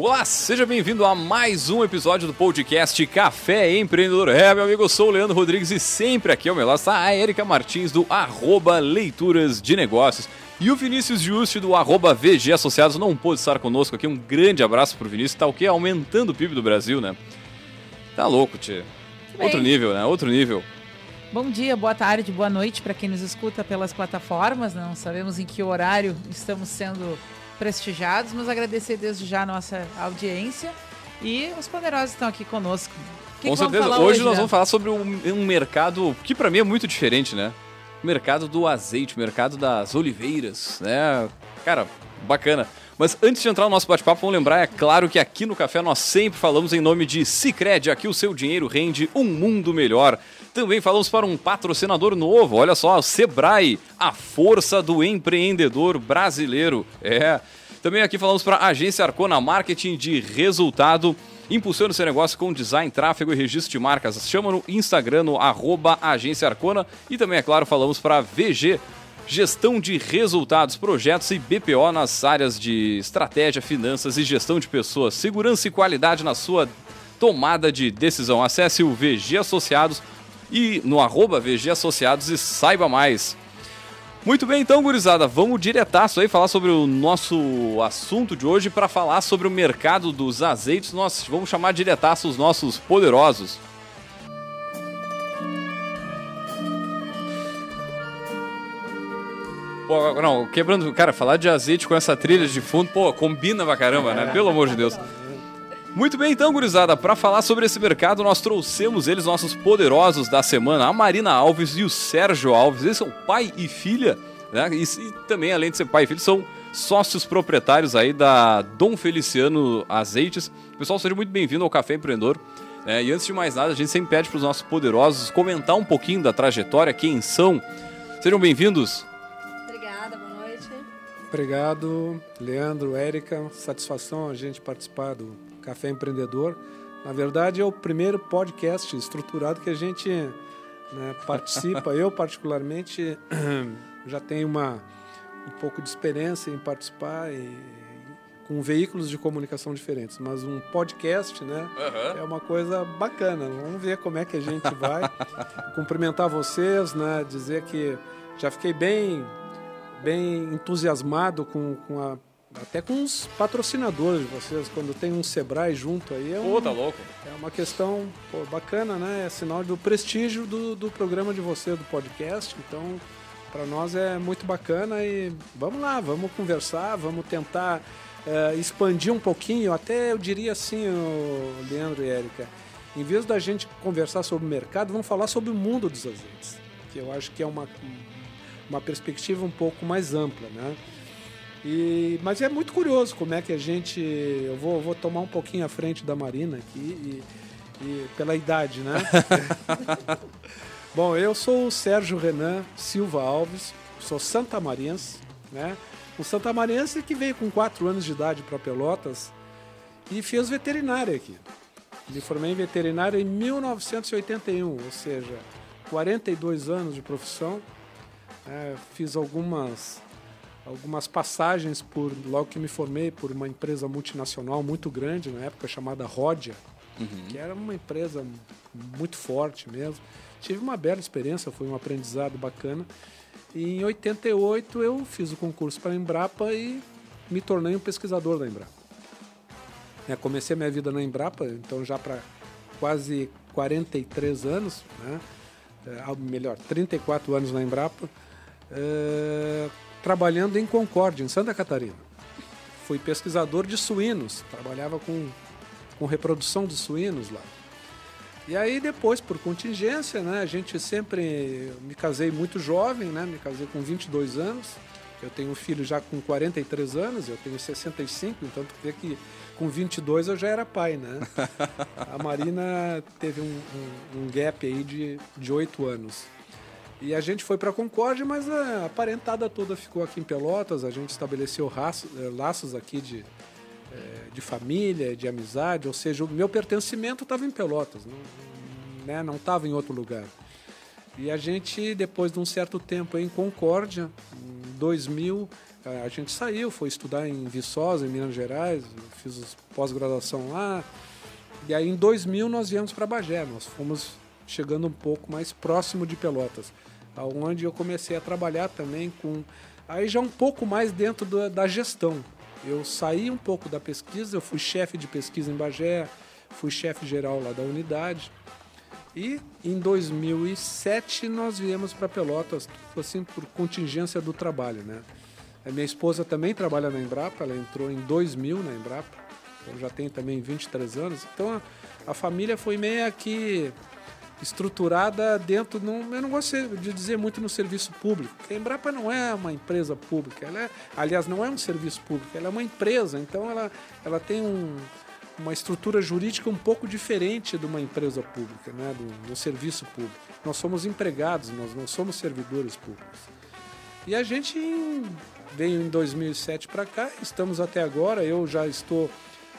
Olá, seja bem-vindo a mais um episódio do podcast Café Empreendedor. É, meu amigo, eu sou o Leandro Rodrigues e sempre aqui ao meu lado está a Erika Martins do arroba Leituras de Negócios. E o Vinícius Juste do arroba VG Associados não pôde estar conosco aqui. Um grande abraço pro Vinícius, tá o quê? Aumentando o PIB do Brasil, né? Tá louco, tio. Outro nível, né? Outro nível. Bom dia, boa tarde, boa noite para quem nos escuta pelas plataformas. Não sabemos em que horário estamos sendo prestigiados, mas agradecer desde já a nossa audiência e os poderosos estão aqui conosco. Que Com que certeza. Hoje, hoje, nós vamos falar sobre um, um mercado que para mim é muito diferente, né? O mercado do azeite, o mercado das oliveiras, né? Cara, bacana. Mas antes de entrar no nosso bate-papo, vamos lembrar, é claro que aqui no Café nós sempre falamos em nome de Cicred, aqui o seu dinheiro rende um mundo melhor. Também falamos para um patrocinador novo, olha só, o Sebrae, a força do empreendedor brasileiro. É. Também aqui falamos para a Agência Arcona Marketing de Resultado. Impulsione seu negócio com design, tráfego e registro de marcas. Chama no Instagram, no arroba Agência Arcona. E também, é claro, falamos para VG, gestão de resultados, projetos e BPO nas áreas de estratégia, finanças e gestão de pessoas. Segurança e qualidade na sua tomada de decisão. Acesse o VG Associados e no arroba VG Associados e saiba mais. Muito bem, então, gurizada, vamos diretaço aí falar sobre o nosso assunto de hoje para falar sobre o mercado dos azeites. Nós vamos chamar diretaço os nossos poderosos. Pô, não, quebrando, cara, falar de azeite com essa trilha de fundo, pô, combina pra caramba, né? Pelo amor de Deus. Muito bem, então, gurizada, para falar sobre esse mercado, nós trouxemos eles, nossos poderosos da semana, a Marina Alves e o Sérgio Alves. Eles são pai e filha, né? E, e também, além de ser pai e filho, são sócios proprietários aí da Dom Feliciano Azeites. Pessoal, seja muito bem-vindo ao Café Empreendedor. É, e antes de mais nada, a gente sempre pede para os nossos poderosos comentar um pouquinho da trajetória, quem são. Sejam bem-vindos. Obrigada, boa noite. Obrigado, Leandro, Érica. Satisfação a gente participar do Café Empreendedor. Na verdade, é o primeiro podcast estruturado que a gente né, participa. Eu, particularmente, já tenho uma, um pouco de experiência em participar e, com veículos de comunicação diferentes, mas um podcast, né, uhum. é uma coisa bacana. Vamos ver como é que a gente vai. Cumprimentar vocês, né, dizer que já fiquei bem, bem entusiasmado com, com a até com os patrocinadores de vocês, quando tem um Sebrae junto aí. É um, pô, tá louco. É uma questão pô, bacana, né? É sinal do prestígio do, do programa de você, do podcast. Então, para nós é muito bacana e vamos lá, vamos conversar, vamos tentar é, expandir um pouquinho. Até eu diria assim, Leandro e Érica, em vez da gente conversar sobre o mercado, vamos falar sobre o mundo dos azeites, que eu acho que é uma, uma perspectiva um pouco mais ampla, né? E, mas é muito curioso como é que a gente. Eu vou, vou tomar um pouquinho à frente da Marina aqui, e, e pela idade, né? Bom, eu sou o Sérgio Renan Silva Alves, sou santamarense, né? Um santamarense que veio com 4 anos de idade para Pelotas e fez veterinária aqui. Me formei em veterinária em 1981, ou seja, 42 anos de profissão. É, fiz algumas algumas passagens por logo que me formei por uma empresa multinacional muito grande na época chamada Rodia, uhum. que era uma empresa muito forte mesmo. Tive uma bela experiência, foi um aprendizado bacana. E em 88 eu fiz o concurso para a Embrapa e me tornei um pesquisador da Embrapa. É, comecei minha vida na Embrapa, então já para quase 43 anos, né? É, melhor, 34 anos na Embrapa. É, trabalhando em Concórdia, em Santa Catarina. Fui pesquisador de suínos, trabalhava com, com reprodução de suínos lá. E aí depois, por contingência, né, a gente sempre... Me casei muito jovem, né, me casei com 22 anos. Eu tenho um filho já com 43 anos, eu tenho 65, então tu vê que com 22 eu já era pai, né? A Marina teve um, um, um gap aí de, de 8 anos. E a gente foi para Concórdia, mas a parentada toda ficou aqui em Pelotas. A gente estabeleceu eh, laços aqui de, eh, de família, de amizade. Ou seja, o meu pertencimento estava em Pelotas, não estava né? em outro lugar. E a gente, depois de um certo tempo em Concórdia, 2000 a gente saiu, foi estudar em Viçosa, em Minas Gerais, fiz pós-graduação lá. E aí em 2000 nós viemos para Bagé, nós fomos chegando um pouco mais próximo de Pelotas, aonde eu comecei a trabalhar também com aí já um pouco mais dentro da, da gestão. Eu saí um pouco da pesquisa, eu fui chefe de pesquisa em Bagé, fui chefe geral lá da unidade. E em 2007 nós viemos para Pelotas, assim por contingência do trabalho, né? A minha esposa também trabalha na Embrapa, ela entrou em 2000 na Embrapa, eu já tenho também 23 anos. Então a, a família foi meio que estruturada dentro, não, eu não gosto de dizer muito no serviço público, porque a Embrapa não é uma empresa pública, ela é, aliás, não é um serviço público, ela é uma empresa, então ela, ela tem um, uma estrutura jurídica um pouco diferente de uma empresa pública, né, do, do serviço público. Nós somos empregados, nós não somos servidores públicos. E a gente veio em 2007 para cá, estamos até agora, eu já estou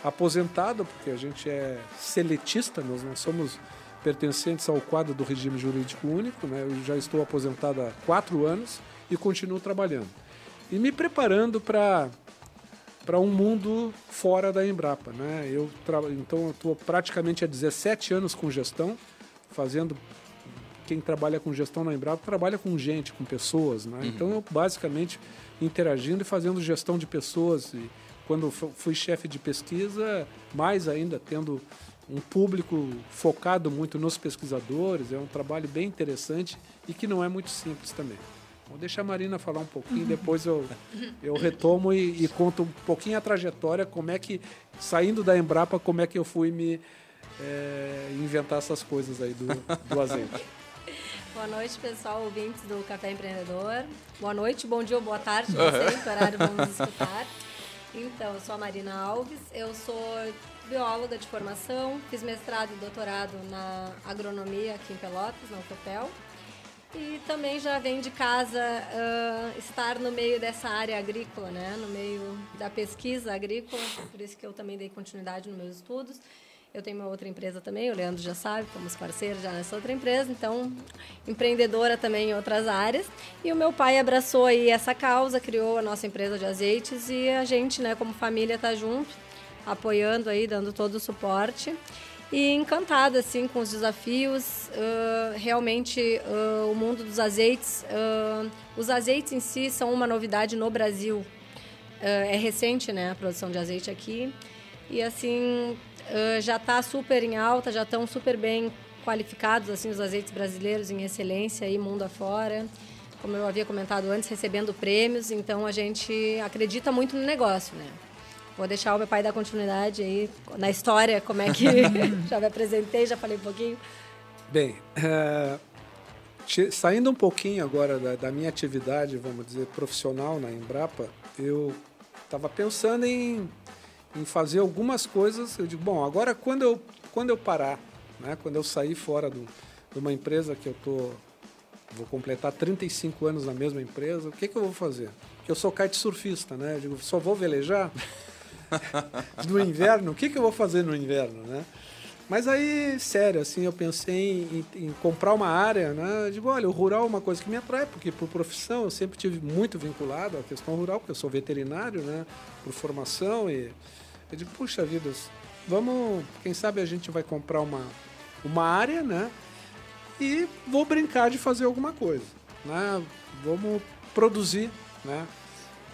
aposentado, porque a gente é seletista, nós não somos pertencentes ao quadro do regime jurídico único, né? eu já estou aposentado há quatro anos e continuo trabalhando. E me preparando para para um mundo fora da Embrapa. Né? Eu tra... Então, eu estou praticamente há 17 anos com gestão, fazendo. Quem trabalha com gestão na Embrapa trabalha com gente, com pessoas. Né? Uhum. Então, eu basicamente interagindo e fazendo gestão de pessoas. E quando fui chefe de pesquisa, mais ainda, tendo um público focado muito nos pesquisadores, é um trabalho bem interessante e que não é muito simples também. Vou deixar a Marina falar um pouquinho, depois eu, eu retomo e, e, conto um pouquinho a trajetória, como é que, saindo da Embrapa, como é que eu fui me é, inventar essas coisas aí do, do azeite. Boa noite, pessoal, ouvintes do Café Empreendedor. Boa noite, bom dia ou boa tarde, não sei que horário vamos escutar. Então, eu sou a Marina Alves, eu sou bióloga de formação, fiz mestrado e doutorado na agronomia aqui em Pelotas, na UFPEL. E também já vem de casa uh, estar no meio dessa área agrícola, né? no meio da pesquisa agrícola, por isso que eu também dei continuidade nos meus estudos. Eu tenho uma outra empresa também, o Leandro já sabe, fomos parceiros já nessa outra empresa, então empreendedora também em outras áreas. E o meu pai abraçou aí essa causa, criou a nossa empresa de azeites e a gente, né, como família, está junto apoiando aí, dando todo o suporte. E encantada, assim, com os desafios. Uh, realmente, uh, o mundo dos azeites... Uh, os azeites em si são uma novidade no Brasil. é recente, né, a produção de azeite aqui. E, assim, já está super em alta, já estão super bem qualificados, assim, os azeites brasileiros em excelência aí, mundo afora como eu havia comentado antes, recebendo prêmios. Então a gente acredita muito no negócio, né? Vou deixar o meu pai dar continuidade aí na história, como é que já me apresentei, já falei um pouquinho. Bem, é, saindo um pouquinho agora da, da, minha atividade, vamos dizer, profissional na Embrapa, eu estava pensando em, em fazer algumas coisas. Eu digo, bom, agora quando eu, quando eu parar, né, quando eu sair fora do, de uma empresa que eu tô vou completar 35 anos na mesma empresa, o que, que eu vou fazer? Porque eu sou kitesurfista, né? Eu digo, só vou velejar. no inverno, o que, que eu vou fazer no inverno, né? Mas aí, sério, assim, eu pensei em, em, comprar uma área, né? Digo, olha, o rural é uma coisa que me atrai, porque por profissão eu sempre tive muito vinculado à questão rural, porque eu sou veterinário, né? Por formação e eu digo, puxa vida, vamos, quem sabe a gente vai comprar uma, uma área, né? E vou brincar de fazer alguma coisa, né? Vamos produzir, né?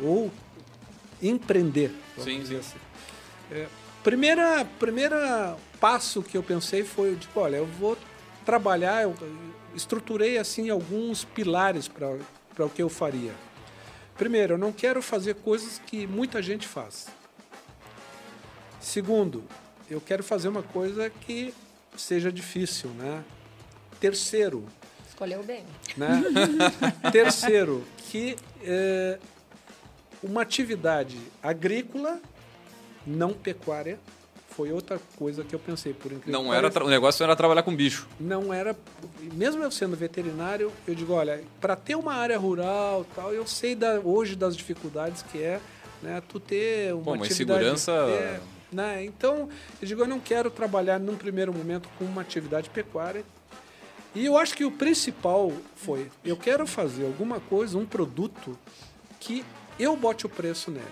Ou empreender. Sim, sim. Assim. É, primeira, primeira passo que eu pensei foi, tipo, olha, eu vou trabalhar, eu estruturei assim alguns pilares para o que eu faria. Primeiro, eu não quero fazer coisas que muita gente faz. Segundo, eu quero fazer uma coisa que seja difícil, né? Terceiro. Escolheu bem. Né? Terceiro, que é, uma atividade agrícola, não pecuária, foi outra coisa que eu pensei, por incrível Não era o negócio era trabalhar com bicho. Não era, mesmo eu sendo veterinário, eu digo, olha, para ter uma área rural, tal, eu sei da, hoje das dificuldades que é, né, tu ter uma Pô, uma segurança é, né? Então, eu digo, eu não quero trabalhar num primeiro momento com uma atividade pecuária. E eu acho que o principal foi, eu quero fazer alguma coisa, um produto que eu bote o preço nele.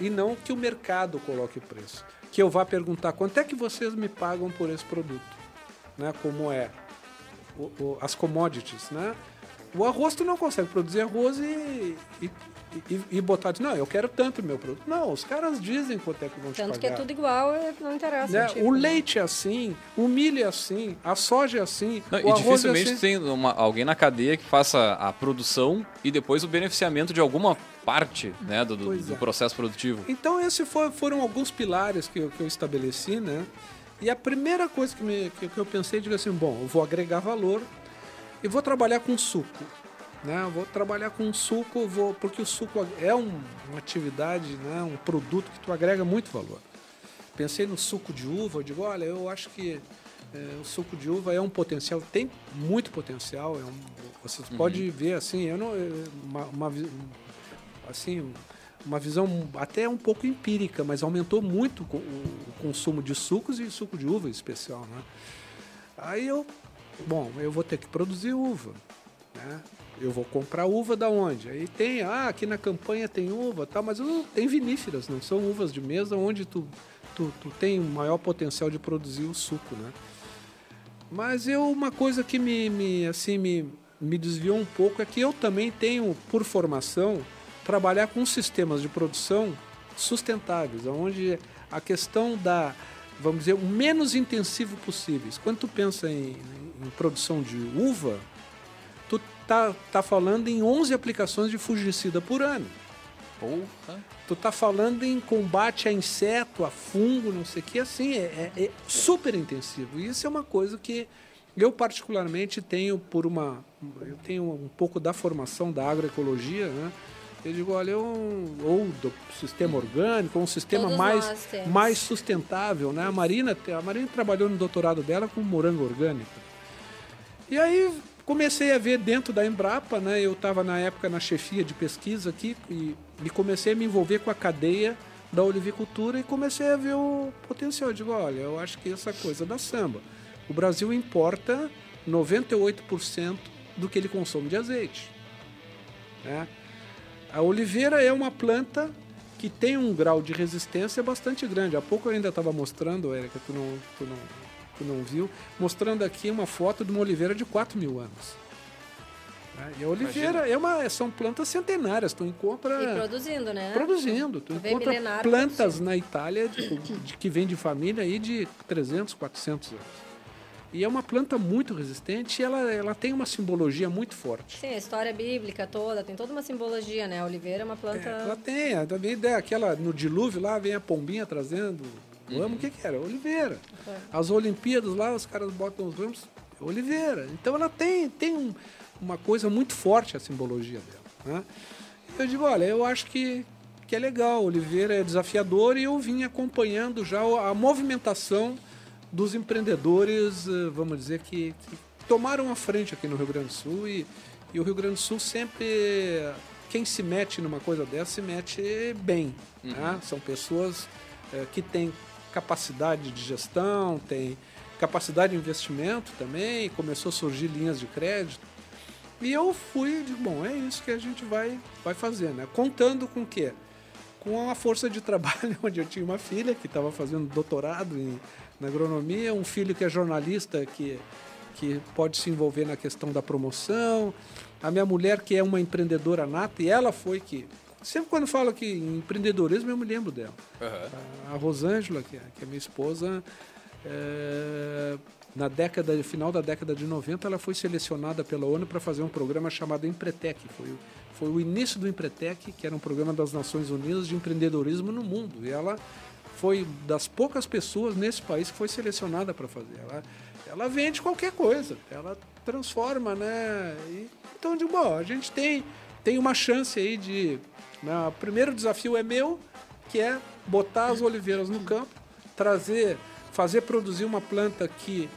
E não que o mercado coloque o preço. Que eu vá perguntar quanto é que vocês me pagam por esse produto. Né? Como é o, o, as commodities, né? O arroz tu não consegue produzir arroz e, e, e, e botar, não, eu quero tanto meu produto. Não, os caras dizem quanto é que vão tanto te pagar. Tanto que é tudo igual, é, não interessa. Né? O, tipo, o leite é assim, o milho é assim, a soja é assim. Não, o e arroz dificilmente é assim. tem uma, alguém na cadeia que faça a produção e depois o beneficiamento de alguma parte né, do, do, do é. processo produtivo. Então esses foi, foram alguns pilares que eu, que eu estabeleci, né? E a primeira coisa que, me, que, que eu pensei, digo assim, bom, eu vou agregar valor e vou trabalhar com suco. Né? Eu vou trabalhar com suco, vou, porque o suco é um, uma atividade, né? um produto que tu agrega muito valor. Pensei no suco de uva, eu digo, olha, eu acho que é, o suco de uva é um potencial, tem muito potencial. É um, vocês uhum. podem ver assim, eu não, uma, uma, assim, uma visão até um pouco empírica, mas aumentou muito o consumo de sucos e suco de uva em especial. Né? Aí eu, bom, eu vou ter que produzir uva. Né? Eu vou comprar uva da onde? Aí tem, ah, aqui na campanha tem uva, tá, mas tem viníferas, não são uvas de mesa onde tu, tu, tu tem maior potencial de produzir o suco, né? Mas eu, uma coisa que me, me, assim, me, me desviou um pouco é que eu também tenho, por formação, trabalhar com sistemas de produção sustentáveis, onde a questão da, vamos dizer, o menos intensivo possível. Quando tu pensa em, em produção de uva, tu tá, tá falando em 11 aplicações de fungicida por ano. Porra. Tu tá falando em combate a inseto, a fungo, não sei o que, assim, é, é, é super intensivo. E isso é uma coisa que eu particularmente tenho por uma... Eu tenho um pouco da formação da agroecologia, né? Eu digo, olha, eu, ou do sistema orgânico, ou um sistema Todos mais, mais sustentável, né? A Marina, a Marina trabalhou no doutorado dela com morango orgânico. E aí comecei a ver dentro da Embrapa, né? Eu estava na época na chefia de pesquisa aqui e, e, comecei a me envolver com a cadeia da olivicultura e comecei a ver o potencial. Eu digo, olha, eu acho que essa coisa da samba. O Brasil importa 98% do que ele consome de azeite. Né? A oliveira é uma planta que tem um grau de resistência bastante grande. Há pouco eu ainda estava mostrando, Érica, tu não, tu, não, tu não viu, mostrando aqui uma foto de uma oliveira de 4 mil anos. E a oliveira é uma, são plantas centenárias, tu encontra... E produzindo, né? Produzindo. Tu, tu encontra plantas produzindo. na Itália de, de, que vem de família aí de 300, 400 anos. E é uma planta muito resistente e ela, ela tem uma simbologia muito forte. Sim, a história bíblica toda, tem toda uma simbologia, né? A oliveira é uma planta. É, ela tem, também ideia, aquela no dilúvio lá vem a pombinha trazendo. Uhum. Ramo, o que, que era? Oliveira. Uhum. As Olimpíadas lá, os caras botam os ramos, oliveira. Então ela tem, tem um, uma coisa muito forte a simbologia dela. Né? E eu digo, olha, eu acho que, que é legal, Oliveira é desafiador e eu vim acompanhando já a movimentação dos empreendedores, eh, vamos dizer, que, que, tomaram a frente aqui no Rio Grande do Sul e, e, o Rio Grande do Sul sempre, quem se mete numa coisa dessa, se mete bem. Uhum. Né? São pessoas é, que têm capacidade de gestão, têm capacidade de investimento também, começou a surgir linhas de crédito. E eu fui, de, bom, é isso que a gente vai, vai fazer, né? Contando com o quê? Com a força de trabalho, onde eu tinha uma filha que estava fazendo doutorado em na agronomia, um filho que é jornalista, que, que pode se envolver na questão da promoção, a minha mulher que é uma empreendedora nata, e ela foi que. Sempre quando falo que em empreendedorismo, eu me lembro dela. Uhum. A, Rosângela, que é, que é minha esposa, é, na década, final da década de 90, ela foi selecionada pela ONU para fazer um programa chamado Empretec. Foi, foi o início do Empretec, que era um programa das Nações Unidas de empreendedorismo no mundo. E ela foi das poucas pessoas nesse país que foi selecionada para fazer. Ela, ela vende qualquer coisa, ela transforma, né? E, então, de bom, a gente tem, tem uma chance aí de. Né, o primeiro desafio é meu, que é botar as oliveiras no campo, trazer, fazer produzir uma planta que,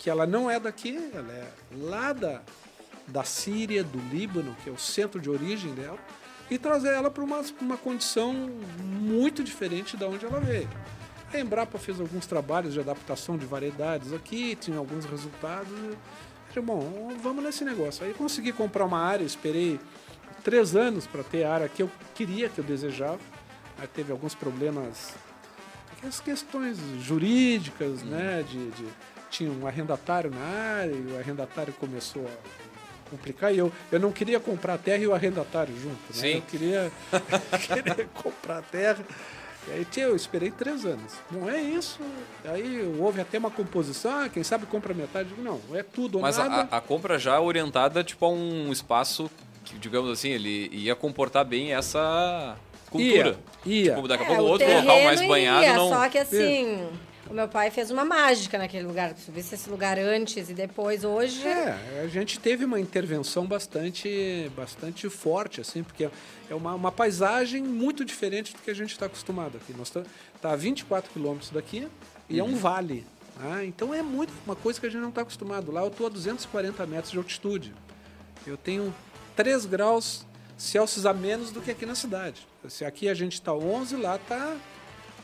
que ela não é daqui, ela é lá da, da Síria, do Líbano, que é o centro de origem dela e trazer ela para uma, uma condição muito diferente da onde ela veio. A Embrapa fez alguns trabalhos de adaptação de variedades aqui, tinha alguns resultados. Eu bom, vamos nesse negócio. Aí consegui comprar uma área, esperei três anos para ter a área que eu queria, que eu desejava. Aí teve alguns problemas, as questões jurídicas, né? De, de, tinha um arrendatário na área e o arrendatário começou a complicar. E eu, eu não queria comprar a terra e o arrendatário junto. Né? Sim. Eu queria, queria comprar a terra. E aí eu esperei três anos. Não é isso. Aí houve até uma composição, ah, quem sabe compra metade. Não, é tudo ou Mas nada. a, a compra já orientada tipo a um espaço que, digamos assim, ele ia comportar bem essa cultura. Ia, ia. Tipo, daqui a É, pouco o outro local terreno mais banhado iria, não. Só que assim, o meu pai fez uma mágica naquele lugar. Se tu visse esse lugar antes e depois, hoje. É, a gente teve uma intervenção bastante, bastante forte, assim, porque é uma, uma paisagem muito diferente do que a gente está acostumado aqui. Nós está tá a 24 quilômetros daqui e é um vale. né? Então é muito uma coisa que a gente não está acostumado. Lá eu estou a 240 metros de altitude. Eu tenho 3 graus Celsius a menos do que aqui na cidade. Se aqui a gente está 11, lá está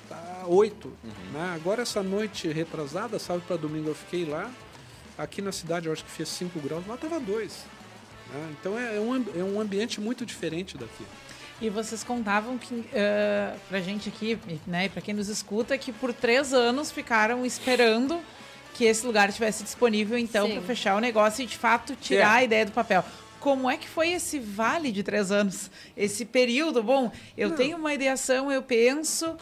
tá 8. Né? Agora essa noite retrasada, sábado para domingo eu fiquei lá. Aqui na cidade eu acho que fez 5 graus, lá estava 2. Né? Então é, é um, é um ambiente muito diferente daqui. E vocês contavam que uh, pra gente aqui, né, e pra quem nos escuta, que por três anos ficaram esperando que esse lugar estivesse disponível, então, para fechar o negócio e de fato tirar É. a ideia do papel. Como é que foi esse vale de três anos? Esse período? Bom, eu tenho uma ideação, eu penso,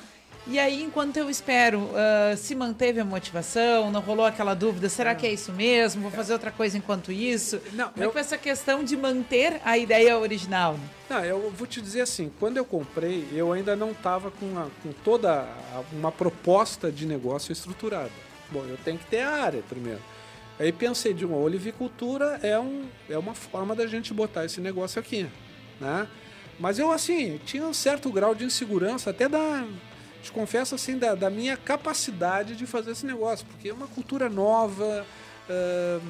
e aí, enquanto eu espero, ah, se manteve a motivação? Não rolou aquela dúvida? Será que é isso mesmo? Vou fazer outra coisa enquanto isso? Não, Como é eu- que foi essa questão de manter a ideia original? Não, eu vou te dizer assim, quando eu comprei, eu ainda não estava com, com toda a- uma proposta de negócio estruturada. Bom, eu tenho que ter a área primeiro. Aí pensei, de uma olivicultura é, um, é uma forma da gente botar esse negócio aqui, né? Mas eu, assim, tinha um certo grau de insegurança, até da, te confesso, assim, da, da minha capacidade de fazer esse negócio, porque é uma cultura nova, ahn,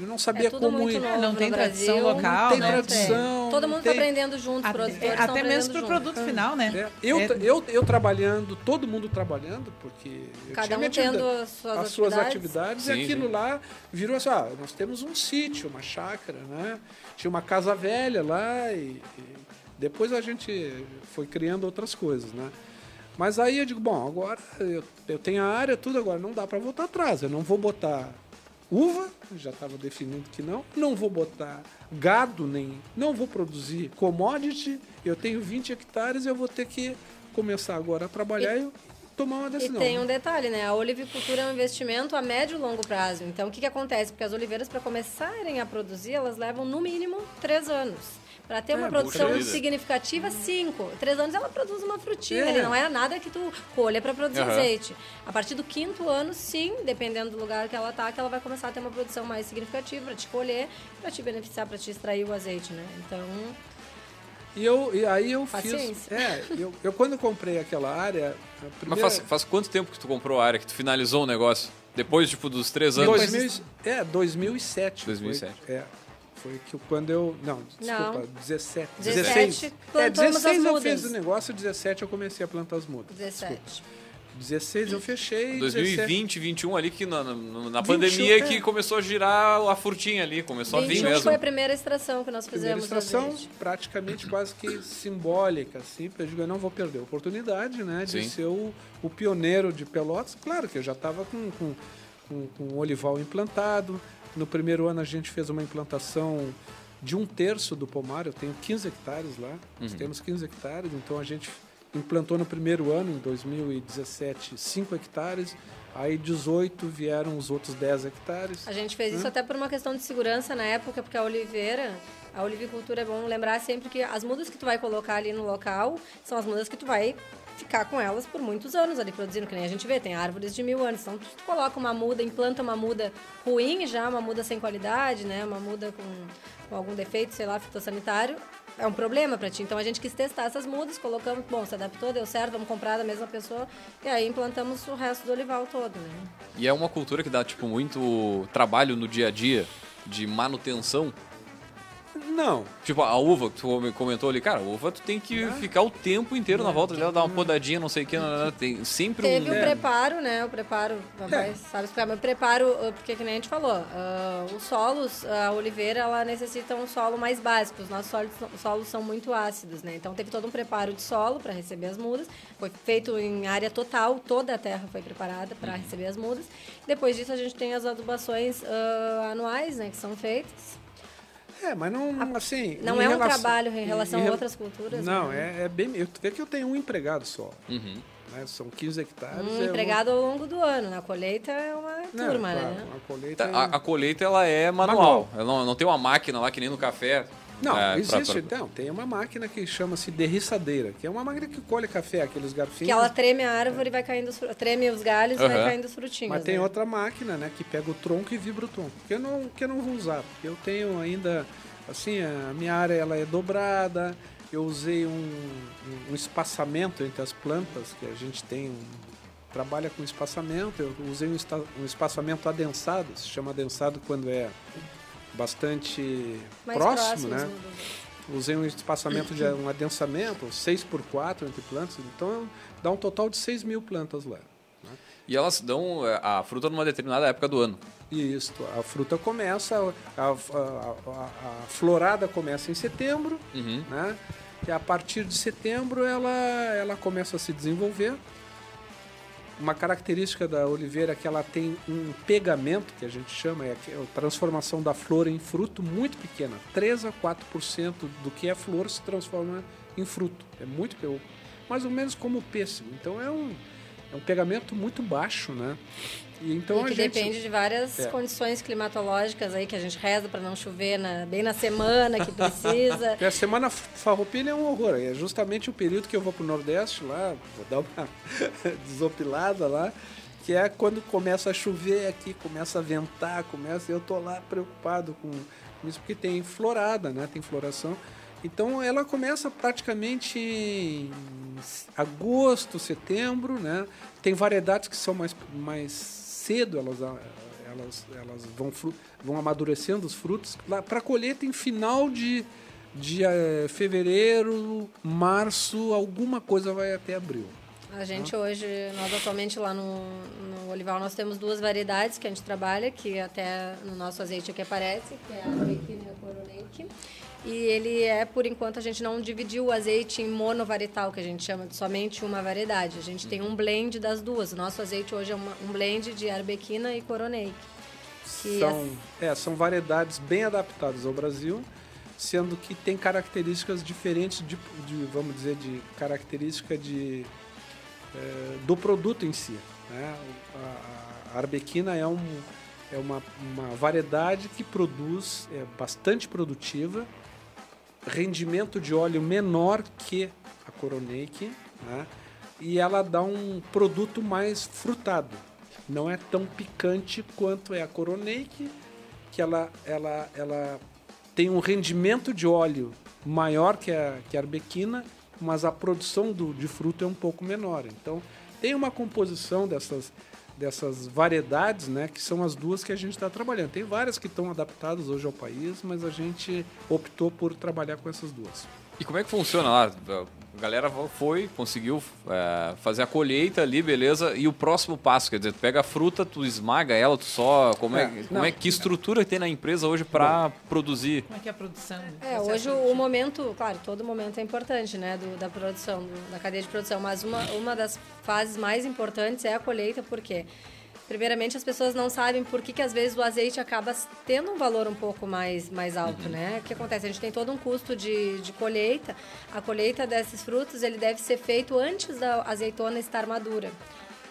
eu não sabia É tudo como muito ir. novo não no tem tradição Brasil. local, Não tem né? tradição. Todo mundo tem- está aprendendo junto, Até, produtores até mesmo pro junto. produto final, né? É, eu, É. eu, eu trabalhando, todo mundo trabalhando, porque eu Cada tinha um tendo as suas as suas atividades. atividades Sim, e aquilo sim. lá virou assim, ah, nós temos um sítio, uma chácara, né? Tinha uma casa velha lá e, e depois a gente foi criando outras coisas, né? Mas aí eu digo, bom, agora eu, eu tenho a área, tudo agora, não dá para voltar atrás. Eu não vou botar uva, já estava definido que não. Não vou botar gado, nem. Não vou produzir commodity. Eu tenho 20 hectares, eu vou ter que começar agora a trabalhar e, tomar uma E decisão. tem um detalhe, né? A olivicultura é um investimento a médio e longo prazo. Então, o que, que acontece? Porque as oliveiras, para começarem a produzir, elas levam no mínimo três anos. Para ter uma É, produção significativa, cinco. Três anos ela produz uma frutinha. É. ali, não é nada que tu colha para produzir Aham. azeite. A partir do quinto ano, sim, dependendo do lugar que ela tá, que ela vai começar a ter uma produção mais significativa para te colher, para te beneficiar, para te extrair o azeite, né? Então, E, eu, e aí eu fiz. Paciência. É, eu, eu quando comprei aquela área. a Mas primeira- faz, faz quanto tempo que tu comprou a área, que tu finalizou o negócio? Depois, tipo, dos três anos? 2000, é, 2007. 2007. Foi, é, foi que quando eu. Não, desculpa, Não. 17. 17 É, plantamos 16 as eu mudas. fiz o negócio, 17 eu comecei a plantar as mudas. 17. Desculpa. 16 eu fechei. 2020, 2021 ali, que na, na, na 21, pandemia é. que começou a girar a furtinha ali, começou a vir 21 mesmo. foi a primeira extração que nós 17. Primeira fizemos do extração praticamente quase que simbólica, assim, porque eu digo, eu não vou perder a oportunidade, né, de Sim. ser o, o pioneiro de Pelotas. Claro que eu já estava com, com, com, com o olival implantado. No primeiro ano a gente fez uma implantação de um terço do pomar, eu tenho 15 hectares lá, nós temos 15 hectares, então a gente implantou no primeiro ano, em 2017, 5 hectares, aí 18 vieram os outros 10 hectares. A gente fez isso até por uma questão de segurança na época, porque a oliveira, a olivicultura é bom lembrar sempre que as mudas que tu vai colocar ali no local são as mudas que tu vai ficar com elas por muitos anos ali produzindo, que nem a gente vê, tem árvores de mil anos. Então, tu coloca uma muda, implanta uma muda ruim já, uma muda sem qualidade, né, uma muda com, com algum defeito, sei lá, fitossanitário, é um problema para ti. Então, a gente quis testar essas mudas, colocamos, bom, se adaptou, deu certo, vamos comprar da mesma pessoa, e aí implantamos o resto do olival todo, né. E é uma cultura que dá, tipo, muito trabalho no dia a dia, de manutenção. Não. Tipo, a uva que tu comentou ali, cara, a uva tu tem que é. ficar o tempo inteiro é. na volta dela, dar uma podadinha, não sei o que, tem sempre Teve um... o preparo, né? O preparo, papai é. sabe explicar, mas o preparo, uh, porque que nem a gente falou, uh, os solos, a oliveira, ela necessita um solo mais básico, os nossos solos, solos são muito ácidos, né? Então teve todo um preparo de solo para receber as mudas, foi feito em área total, toda a terra foi preparada para uhum. receber as mudas. Depois disso a gente tem as adubações uh, anuais, né, que são feitas. É, mas não, assim... Não é um relação, trabalho em relação em, a outras culturas? Não, né? é, é bem... Eu vê que eu tenho um empregado só. Uhum. Né? São 15 hectares. Um é empregado ao longo do ano. Na colheita é uma turma, claro, né? A colheita, tá, a, a colheita ela é manual. manual. Ela não, não tem uma máquina lá que nem no café. Não, é, existe. Pra, pra... Não, tem uma máquina que chama-se derriçadeira, que é uma máquina que colhe café, aqueles garfinhos. Que ela treme a árvore e vai caindo os, treme os galhos e uhum. vai caindo os frutinhos. Mas tem né? outra máquina, né, que pega o tronco e vibra o tronco. Que eu não, que eu não vou usar, porque eu tenho ainda, assim, a minha área ela é dobrada. Eu usei um, um espaçamento entre as plantas, que a gente tem um, trabalha com espaçamento. Eu usei um, um espaçamento adensado, se chama adensado quando é bastante Mais próximo, né? Usei um espaçamento de um adensamento, 6 por 4 entre plantas, então dá um total de 6 mil plantas lá. Né? E elas dão é, a fruta numa determinada época do ano. Isso, a fruta começa, a, a, a, a florada começa em setembro, uhum. né? E a partir de setembro ela, ela começa a se desenvolver uma característica da oliveira é que ela tem um pegamento, que a gente chama, é a transformação da flor em fruto muito pequena. 3 a 4% do que é flor se transforma em fruto. É muito mais ou menos como o pêssego. Então é um, é um pegamento muito baixo, né? E, então e que gente... depende de várias é. condições climatológicas aí que a gente reza para não chover na, bem na semana que precisa. a semana farroupilha é um horror. É justamente o período que eu vou para o Nordeste lá, vou dar uma desopilada lá, que é quando começa a chover aqui, começa a ventar, começa. Eu tô lá preocupado com isso porque tem florada, né? Tem floração. Então ela começa praticamente em agosto, setembro, né? Tem variedades que são mais, mais cedo, elas, elas, elas vão, vão amadurecendo os frutos. Para colheita em final de, de é, fevereiro, março, alguma coisa vai até abril. A gente hoje, nós atualmente lá no, no Olival, nós temos duas variedades que a gente trabalha, que até no nosso azeite aqui aparece, que é a Arlequina e a Coroneique. E ele é, por enquanto, a gente não dividiu o azeite em monovarietal, que a gente chama de somente uma variedade. A gente tem um blend das duas. O nosso azeite hoje é uma, um blend de arbequina e coroneique. São, é... é, são variedades bem adaptadas ao Brasil, sendo que tem características diferentes de, de vamos dizer, de característica de, é, do produto em si. Né? A, a arbequina é, um, é uma, uma variedade que produz, é bastante produtiva, rendimento de óleo menor que a Coroneik, né? e ela dá um produto mais frutado. Não é tão picante quanto é a Coroneik, que ela, ela, ela tem um rendimento de óleo maior que a, que a arbequina, mas a produção do, de fruto é um pouco menor. Então, tem uma composição dessas, dessas variedades, né, que são as duas que a gente está trabalhando. Tem várias que estão adaptadas hoje ao país, mas a gente optou por trabalhar com essas duas. E como é que funciona lá? A galera foi, conseguiu é, fazer a colheita ali, beleza. E o próximo passo, quer dizer, tu pega a fruta, tu esmaga ela, tu só. Como é, é como é que estrutura tem na empresa hoje para produzir? Como é que é a produção? É, hoje o, o momento, claro, todo momento é importante, né, do, da produção, do, da cadeia de produção. Mas uma, uma das fases mais importantes é a colheita, porque quê? Primeiramente as pessoas não sabem por que, que às vezes o azeite acaba tendo um valor um pouco mais, mais alto, uhum. né? O que acontece? A gente tem todo um custo de, de colheita. A colheita desses frutos ele deve ser feito antes da azeitona estar madura.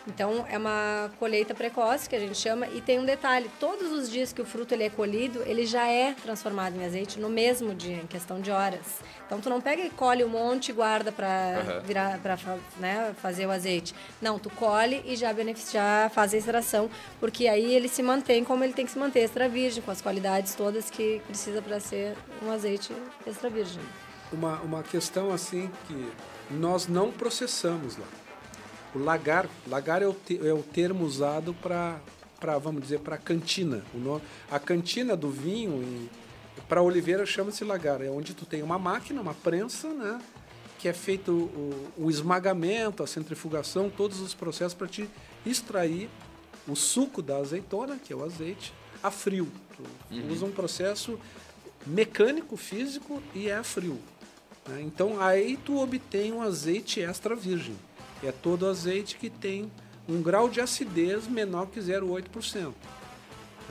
Então é uma colheita precoce que a gente chama e tem um detalhe: todos os dias que o fruto ele é colhido, ele já é transformado em azeite no mesmo dia, em questão de horas. Então tu não pega e colhe um monte e guarda para uhum. virar para né, fazer o azeite. Não, tu colhe e já beneficia, faz a extração, porque aí ele se mantém como ele tem que se manter, extra virgem, com as qualidades todas que precisa para ser um azeite extra virgem. Uma, uma questão assim que nós não processamos lá. O lagar, lagar é o, te, é o termo usado para, vamos dizer, para cantina. O nome, a cantina do vinho, e para oliveira chama-se lagar, é onde tu tem uma máquina, uma prensa, né? Que é feito o, o esmagamento, a centrifugação, todos os processos para te extrair o suco da azeitona, que é o azeite, a frio. Tu uhum. usa um processo mecânico, físico e é a frio. Né? Então aí tu obtém um azeite extra virgem. É todo azeite que tem um grau de acidez menor que 0,8%.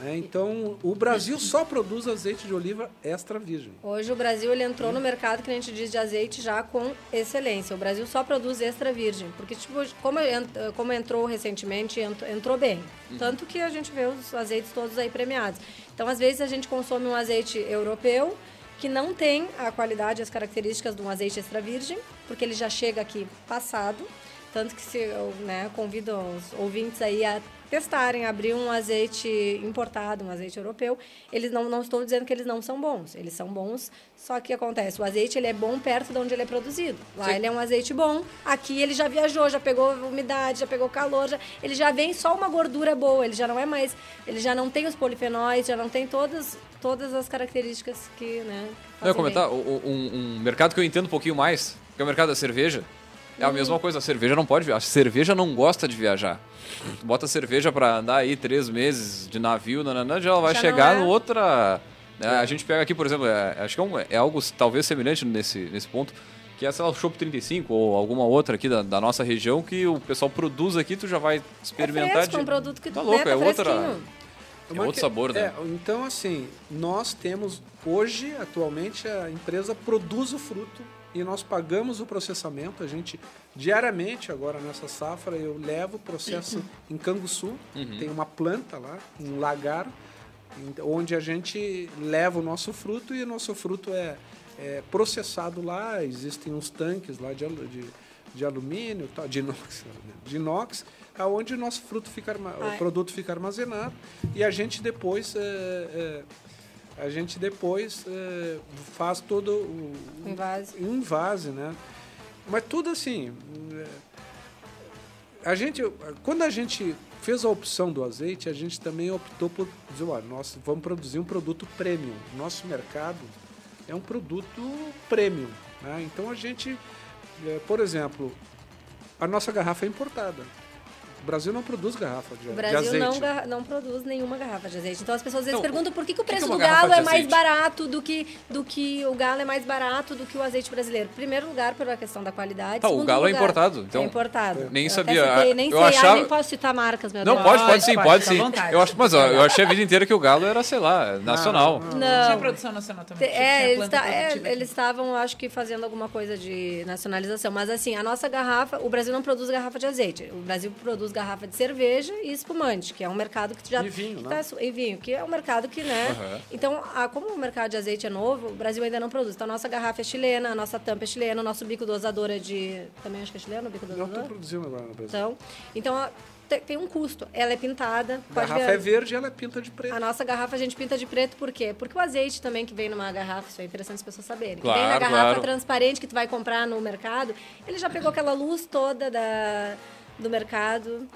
É, então, o Brasil só produz azeite de oliva extra virgem. Hoje o Brasil ele entrou no mercado que a gente diz de azeite já com excelência. O Brasil só produz extra virgem, porque tipo, como, como entrou recentemente, entrou bem. Uhum. Tanto que a gente vê os azeites todos aí premiados. Então, às vezes a gente consome um azeite europeu que não tem a qualidade e as características de um azeite extra virgem, porque ele já chega aqui passado. Tanto que se eu né, convido os ouvintes aí a testarem, abrir um azeite importado, um azeite europeu. Eles não, não estou dizendo que eles não são bons, eles são bons, só que acontece, o azeite ele é bom perto de onde ele é produzido. Lá Sim. ele é um azeite bom, aqui ele já viajou, já pegou umidade, já pegou calor, já, ele já vem só uma gordura boa, ele já não é mais, ele já não tem os polifenóis, já não tem todas, todas as características que, né? Eu ia comentar, um, um mercado que eu entendo um pouquinho mais, que é o mercado da cerveja, é a mesma coisa, a cerveja não pode A cerveja não gosta de viajar. Tu bota a cerveja para andar aí três meses de navio, nananã, já ela vai já chegar é. outra. Né? A gente pega aqui, por exemplo, é, acho que é, um, é, algo talvez semelhante nesse, nesse ponto, que é, sei lá, o Shop 35 ou alguma outra aqui da, da, nossa região que o pessoal produz aqui, tu já vai experimentar. É fresco, de... um produto que tá louco, é outra. É outro sabor, né? É, então, assim, nós temos hoje, atualmente, a empresa produz o fruto e nós pagamos o processamento. A gente, diariamente, agora nessa safra, eu levo o processo em Canguçu, uhum. tem uma planta lá, um lagar, onde a gente leva o nosso fruto e o nosso fruto é, é processado lá. Existem uns tanques lá de, de, de alumínio, de inox, de inox onde o nosso fruto fica, o produto fica armazenado e a gente depois é, é, a gente depois é, faz todo o invase. invase, né? Mas tudo assim, é, a gente, quando a gente fez a opção do azeite, a gente também optou por dizer, olha, nós vamos produzir um produto premium. Nosso mercado é um produto premium, né? Então a gente, é, por exemplo, a nossa garrafa é importada. O Brasil não produz garrafa de, o Brasil de azeite. Não, não produz nenhuma garrafa de azeite. Então as pessoas às vezes então, perguntam por que, que o preço que é do galo é mais barato do que, do que o galo é mais barato do que o azeite brasileiro. Primeiro lugar, pela questão da qualidade. Ah, o galo é lugar, é importado. Então, é importado. Nem eu sabia. Citei, nem eu sei, achava... nem posso citar marcas, meu Não, Deus. pode, pode sim, pode, pode sim. Eu acho, mas ó, eu achei a vida inteira que o galo era, sei lá, nacional. Não, não. não. Tinha produção nacional também. É, eles, tá, é, eles estavam, acho que, fazendo alguma coisa de nacionalização. Mas assim, a nossa garrafa, o Brasil não produz garrafa de azeite. O Brasil produz garrafa de cerveja e espumante, que é um mercado que já e vinho, tá, né? e vinho, que é um mercado que, né? Uhum. Então, a, como o mercado de azeite é novo, o Brasil ainda não produz. Então, a nossa garrafa é chilena, a nossa tampa é chilena, o nosso bico dosador é de também acho que é chileno, o bico dosador. Não estou produzindo agora no Brasil. Então, então tem um custo. Ela é pintada. A garrafa ver. é verde e ela é pinta de preto. A nossa garrafa a gente pinta de preto por quê? Porque o azeite também que vem numa garrafa, isso é interessante as pessoas saberem. Claro, vem na garrafa claro. transparente que tu vai comprar no mercado, ele já pegou aquela luz toda da, do mercado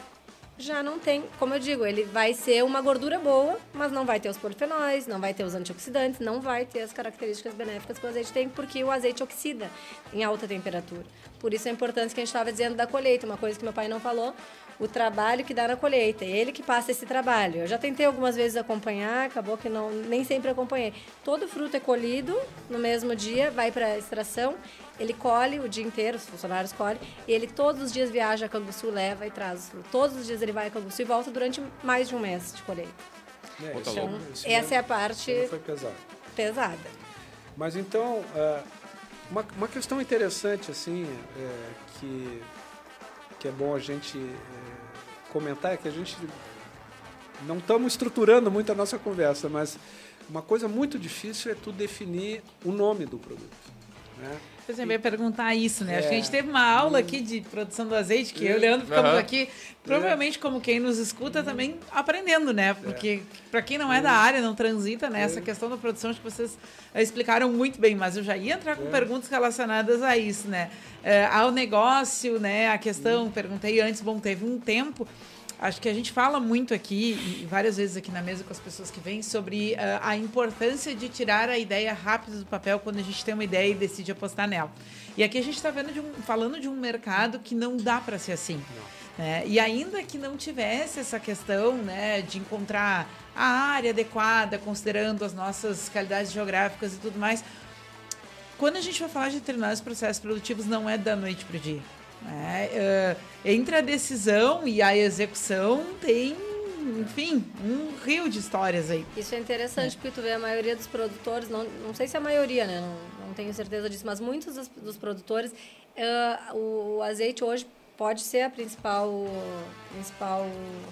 já não tem, como eu digo, ele vai ser uma gordura boa, mas não vai ter os polifenóis, não vai ter os antioxidantes, não vai ter as características benéficas que o azeite tem, porque o azeite oxida em alta temperatura. Por isso a importância que a gente estava dizendo da colheita, uma coisa que meu pai não falou, o trabalho que dá na colheita, é ele que passa esse trabalho. Eu já tentei algumas vezes acompanhar, acabou que não, nem sempre acompanhei. Todo fruto é colhido no mesmo dia, vai para extração ele colhe o dia inteiro, os funcionários colhem, e ele todos os dias viaja a Canguçu, leva e traz os frutos. Todos os dias ele vai a Canguçu e volta durante mais de um mês de colheita. É, então, essa é a parte foi pesada. pesada. Mas então, é, uma, uma questão interessante, assim, é, que, que é bom a gente é, comentar, é que a gente não estamos estruturando muito a nossa conversa, mas uma coisa muito difícil é tu definir o nome do produto. Né? É, eu ia perguntar isso, né? É. Acho que a gente teve uma aula aqui de produção do azeite, que eu e o Leandro ficamos uhum. aqui, provavelmente como quem nos escuta também aprendendo, né? Porque para quem não é da área, não transita, né? Essa questão da produção, acho que vocês explicaram muito bem, mas eu já ia entrar com perguntas relacionadas a isso, né? É, ao negócio, né? A questão, perguntei antes, bom, teve um tempo acho que a gente fala muito aqui, e várias vezes aqui na mesa com as pessoas que vêm, sobre uh, a importância de tirar a ideia rápida do papel quando a gente tem uma ideia e decide apostar nela. E aqui a gente está um, falando de um mercado que não dá para ser assim. Né? E ainda que não tivesse essa questão né, de encontrar a área adequada, considerando as nossas qualidades geográficas e tudo mais, quando a gente vai falar de determinados processos produtivos, não é da noite para o dia. Né? Uh, entre a decisão e a execução tem, enfim, um rio de histórias aí. Isso é interessante, é. porque tu vê a maioria dos produtores, não, não sei se a maioria, né? Não, não tenho certeza disso, mas muitos dos, dos produtores, uh, o, o azeite hoje pode ser a principal, principal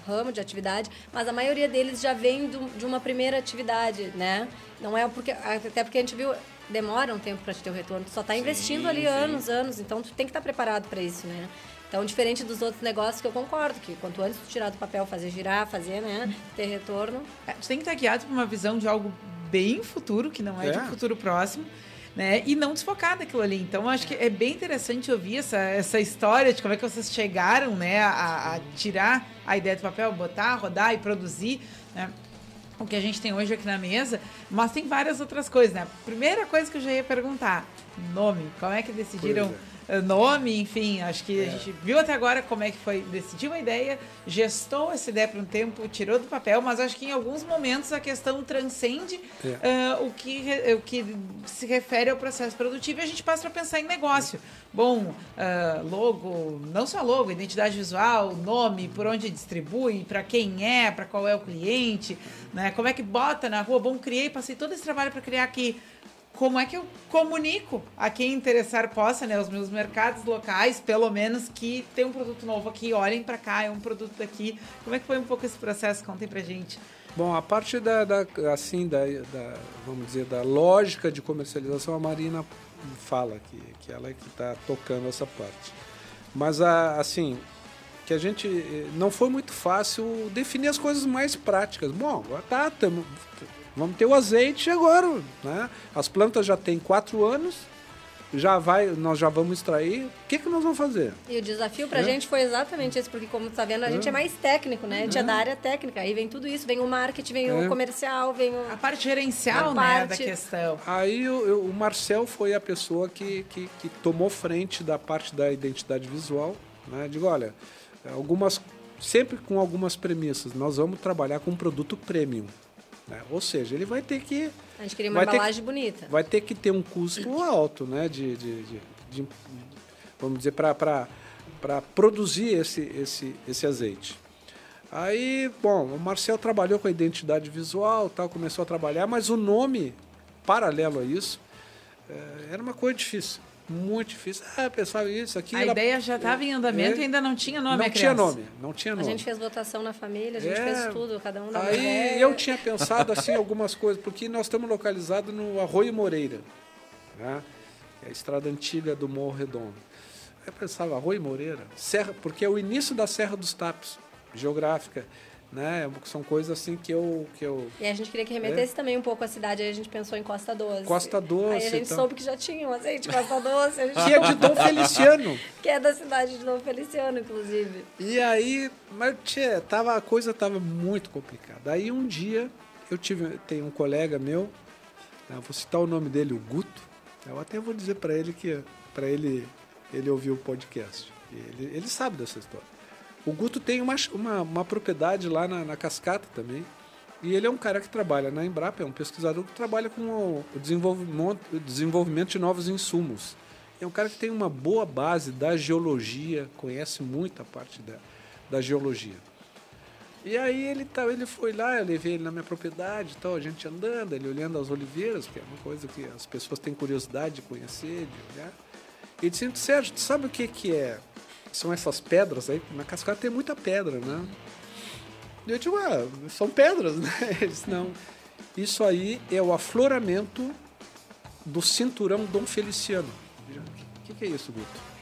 ramo de atividade, mas a maioria deles já vem do, de uma primeira atividade, né? Não é porque até porque a gente viu demora um tempo para te ter o retorno. Tu só está investindo ali sim. anos, anos, então tu tem que estar tá preparado para isso, né? Então, diferente dos outros negócios que eu concordo, que quanto antes tu tirar do papel, fazer girar, fazer, né, ter retorno. É, tu tem que estar guiado por uma visão de algo bem futuro, que não é, é. de um futuro próximo. Né? E não desfocar daquilo ali. Então, acho que é bem interessante ouvir essa, essa história de como é que vocês chegaram né, a, a tirar a ideia do papel, botar, rodar e produzir. Né? O que a gente tem hoje aqui na mesa, mas tem várias outras coisas, né? Primeira coisa que eu já ia perguntar, nome. Como é que decidiram. Nome? Enfim, acho que é. a gente viu até agora como é que foi, decidiu uma ideia, gestou essa ideia por um tempo, tirou do papel, mas acho que em alguns momentos a questão transcende é. uh, o, que, o que se refere ao processo produtivo e a gente passa para pensar em negócio. Bom, uh, logo, não só logo, identidade visual, nome, por onde distribui, para quem é, para qual é o cliente, né? Como é que bota na rua? Bom, criei, passei todo esse trabalho para criar aqui. Como é que eu comunico a quem interessar possa, né? Os meus mercados locais, pelo menos que tem um produto novo aqui, olhem para cá, é um produto daqui. Como é que foi um pouco esse processo? Contem pra gente. Bom, a parte da, da assim, da, da, vamos dizer, da lógica de comercialização, a Marina fala que, que ela é que está tocando essa parte. Mas, a, assim, que a gente eh, não foi muito fácil definir as coisas mais práticas. Bom, tá, tamo, vamos ter o azeite agora, né? As plantas já têm quatro anos, já vai, nós já vamos extrair. O que, que nós vamos fazer? E o desafio para a é. gente foi exatamente esse, porque como tu está vendo, a é. gente é mais técnico, né? A gente é. é. da área técnica. Aí vem tudo isso, vem o marketing, vem o é. comercial, vem o... A parte gerencial, a né, parte... da questão. Aí eu, eu, o Marcel foi a pessoa que, que, que, tomou frente da parte da identidade visual, né? Digo, olha, algumas... Sempre com algumas premissas. Nós vamos trabalhar com um produto premium. Né? Ou seja, ele vai ter que. A gente queria uma embalagem que, bonita. Vai ter que ter um custo alto, né? De, de, de, de vamos dizer, para produzir esse, esse, esse azeite. Aí, bom, o Marcel trabalhou com a identidade visual, tal, começou a trabalhar, mas o nome paralelo a isso é, era uma coisa difícil muito difícil. Ah, pessoal, isso aqui. A ela... ideia já estava em andamento é, e ainda não tinha nome. Não tinha nome, não tinha nome. A gente fez votação na família, a gente é, fez tudo, cada um Aí mulher. eu tinha pensado assim algumas coisas, porque nós estamos localizados no Arroio Moreira, né? é a estrada antiga do Morro Redondo. Eu pensava, Arroio Moreira, Serra, porque é o início da Serra dos Tapos, geográfica né? São coisas assim que eu que eu E a gente queria que remetesse é. também um pouco a cidade, aí a gente pensou em Costa Doce. Costa Doce. Aí a gente então... soube que já tinha um azeite Costa Doce, gente... que é de Dom Feliciano. que é da cidade de Dom Feliciano, inclusive. E aí, mas tchê, tava a coisa tava muito complicada. Aí um dia eu tive tem um colega meu, né, vou citar o nome dele, o Guto. Eu até vou dizer para ele que para ele ele ouvir o podcast. Ele, ele sabe dessa história. O Guto tem uma, uma, uma propriedade lá na, na, Cascata também. E ele é um cara que trabalha na Embrapa, é um pesquisador que trabalha com o, o desenvolvimento, o desenvolvimento de novos insumos. É um cara que tem uma boa base da geologia, conhece muito a parte da, da geologia. E aí ele, tá, ele foi lá, eu levei ele na minha propriedade, tal, a gente andando, ele olhando as oliveiras, que é uma coisa que as pessoas têm curiosidade de conhecer, de olhar. E disse, Sérgio, tu sabe o que, que é são essas pedras aí. Na cascata tem muita pedra, né? E eu digo, ah, são pedras, né? Eles não. Isso aí é o afloramento do cinturão Dom Feliciano. O que, que, é isso, Guto?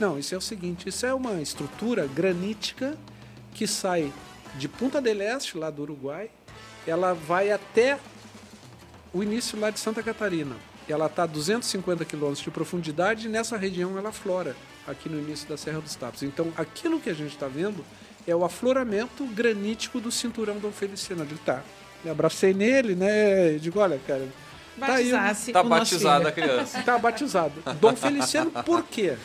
Não, isso é o seguinte: isso é uma estrutura granítica que sai de Punta del Este, lá do Uruguai, ela vai até o início lá de Santa Catarina. Ela está a 250 quilômetros de profundidade e nessa região ela flora aqui no início da Serra dos Tapos. Então, aquilo que a gente está vendo é o afloramento granítico do cinturão Dom Feliciano. Digo, tá. Eu abracei nele, né? Eu digo, olha, cara. Tá, aí, tá batizada a criança. Tá batizado. Dom Feliciano, por quê?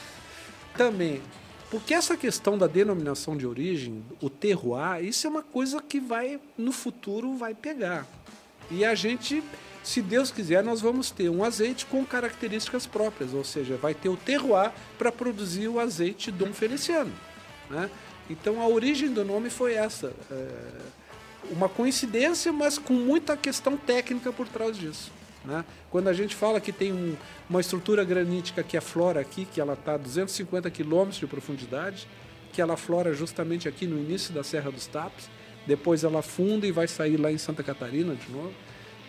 Também. Porque essa questão da denominação de origem, o terroir, isso é uma coisa que vai, no futuro, vai pegar. E a gente, se Deus quiser, nós vamos ter um azeite com características próprias, ou seja, vai ter o terroir para produzir o azeite Dom Feliciano. Né? Então a origem do nome foi essa. É uma coincidência, mas com muita questão técnica por trás disso. Né? Quando a gente fala que tem um, uma estrutura granítica que aflora aqui, que ela está a 250 quilômetros de profundidade, que ela aflora justamente aqui no início da Serra dos Tapes, depois ela afunda e vai sair lá em Santa Catarina de novo.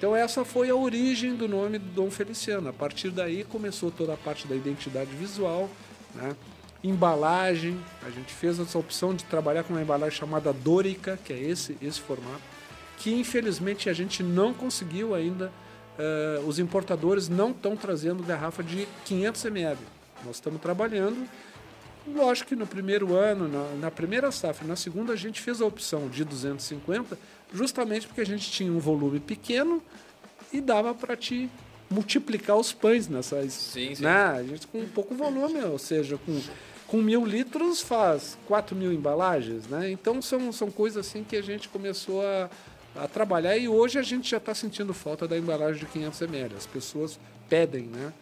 Então essa foi a origem do nome do Dom Feliciano. A partir daí começou toda a parte da identidade visual, né? embalagem. A gente fez essa opção de trabalhar com uma embalagem chamada Dórica, que é esse, esse formato, que infelizmente a gente não conseguiu ainda. Uh, os importadores não estão trazendo garrafa de 500 ml. Nós estamos trabalhando. Lógico que no primeiro ano, na, na primeira safra, na segunda a gente fez a opção de 250, justamente porque a gente tinha um volume pequeno e dava para te multiplicar os pães nessas. Sim, sim. Né? A gente com pouco volume, ou seja, com com mil litros faz 4 mil embalagens, né? Então são, são coisas assim que a gente começou a, a trabalhar e hoje a gente já está sentindo falta da embalagem de 500 ml. As pessoas pedem, né?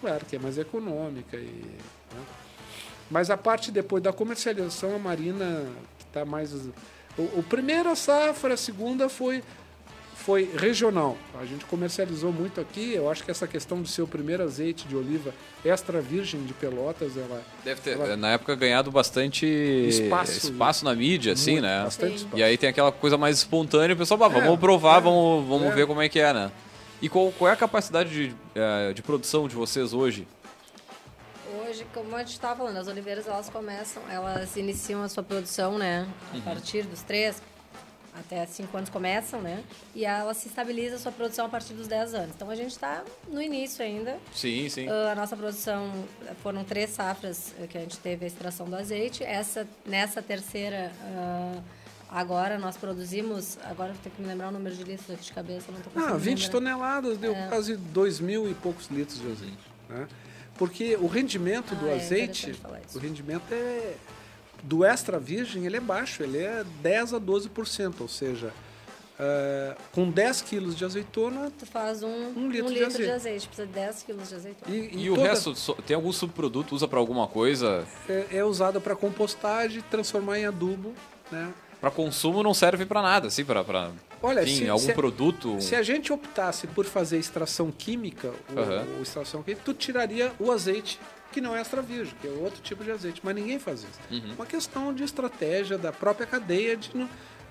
Claro que é mais econômica e... Né? Mas a parte depois da comercialização, a Marina está mais... O, o primeira safra, a segunda foi foi regional. A gente comercializou muito aqui. Eu acho que essa questão do seu primeiro azeite de oliva extra virgem de Pelotas, ela deve ter ela... na época ganhado bastante espaço, espaço na mídia, assim, muito, né? Bastante espaço. E aí tem aquela coisa mais espontânea, o pessoal, ah, vamos é, provar, é, vamos, vamos é. ver como é que é, né? E qual, qual é a capacidade de, eh, de produção de vocês hoje? Hoje, como a gente estava falando, as oliveiras elas começam, elas iniciam a sua produção, né, a uhum. partir dos três, até 5 anos começam, né? E ela se estabiliza a sua produção a partir dos 10 anos. Então a gente está no início ainda. Sim, sim. Uh, a nossa produção foram três safras que a gente teve a extração do azeite. Essa nessa terceira uh, agora nós produzimos, agora vou ter que me lembrar o número de litros de cabeça, não tô Ah, 20 lembrar. toneladas deu é. quase 2 mil e poucos litros de azeite, né? Porque o rendimento ah, do é azeite, o rendimento é do extra virgem ele é baixo, ele é 10 a 12%, ou seja, uh, com 10 quilos de azeitona, tu faz um, um litro, um litro de, azeite. de, azeite. precisa de 10 quilos de azeitona. E, e, e toda... o resto, tem algum subproduto, usa para alguma coisa? É, é usado para compostagem, transformar em adubo, né? Para consumo não serve para nada, assim, para Olha, Enfim, se, algum se, produto. Se a gente optasse por fazer extração química, uhum. ou, extração química, tu tiraria o azeite que não é extra virgem, que é outro tipo de azeite, mas ninguém faz isso. Uhum. Uma questão de estratégia da própria cadeia de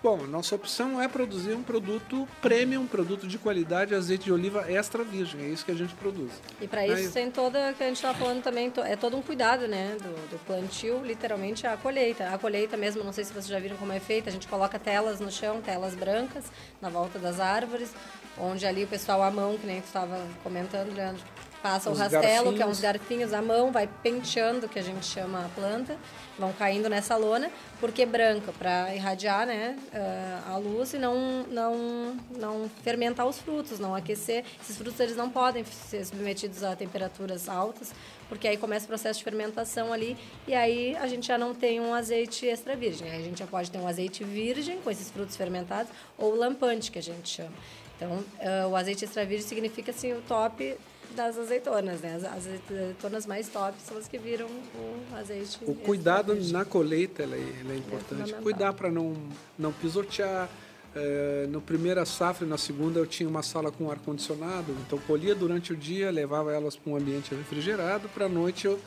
Bom, nossa opção é produzir um produto premium, um produto de qualidade, azeite de oliva extra virgem. É isso que a gente produz. E para isso Aí... tem toda, que a gente está falando também, é todo um cuidado, né? Do, do, plantio, literalmente a colheita. A colheita mesmo, não sei se vocês já viram como é feita, a gente coloca telas no chão, telas brancas, na volta das árvores, onde ali o pessoal à mão, que nem tu estava comentando, Leandro, Passa Os o rastelo, garfinhos. que é uns garfinhos à mão, vai penteando, que a gente chama a planta, vão caindo nessa lona, porque branca, para irradiar né, eh, a luz e não, não, não fermentar os frutos, não aquecer. Esses frutos eles não podem ser submetidos a temperaturas altas, porque aí começa o processo de fermentação ali, e aí a gente já não tem um azeite extra virgem. Aí a gente já pode ter um azeite virgem com esses frutos fermentados, ou lampante, que a gente chama. Então, uh, o azeite extra virgem significa assim, o top das azeitonas, né? As azeitonas mais top são as que viram o azeite. O cuidado na colheita ele é, ele é importante. É Cuidar para não, não pisotear. É, no primeira safra e na segunda eu tinha uma sala com ar condicionado, então colhia durante o dia, levava elas para um ambiente refrigerado, para a noite eu,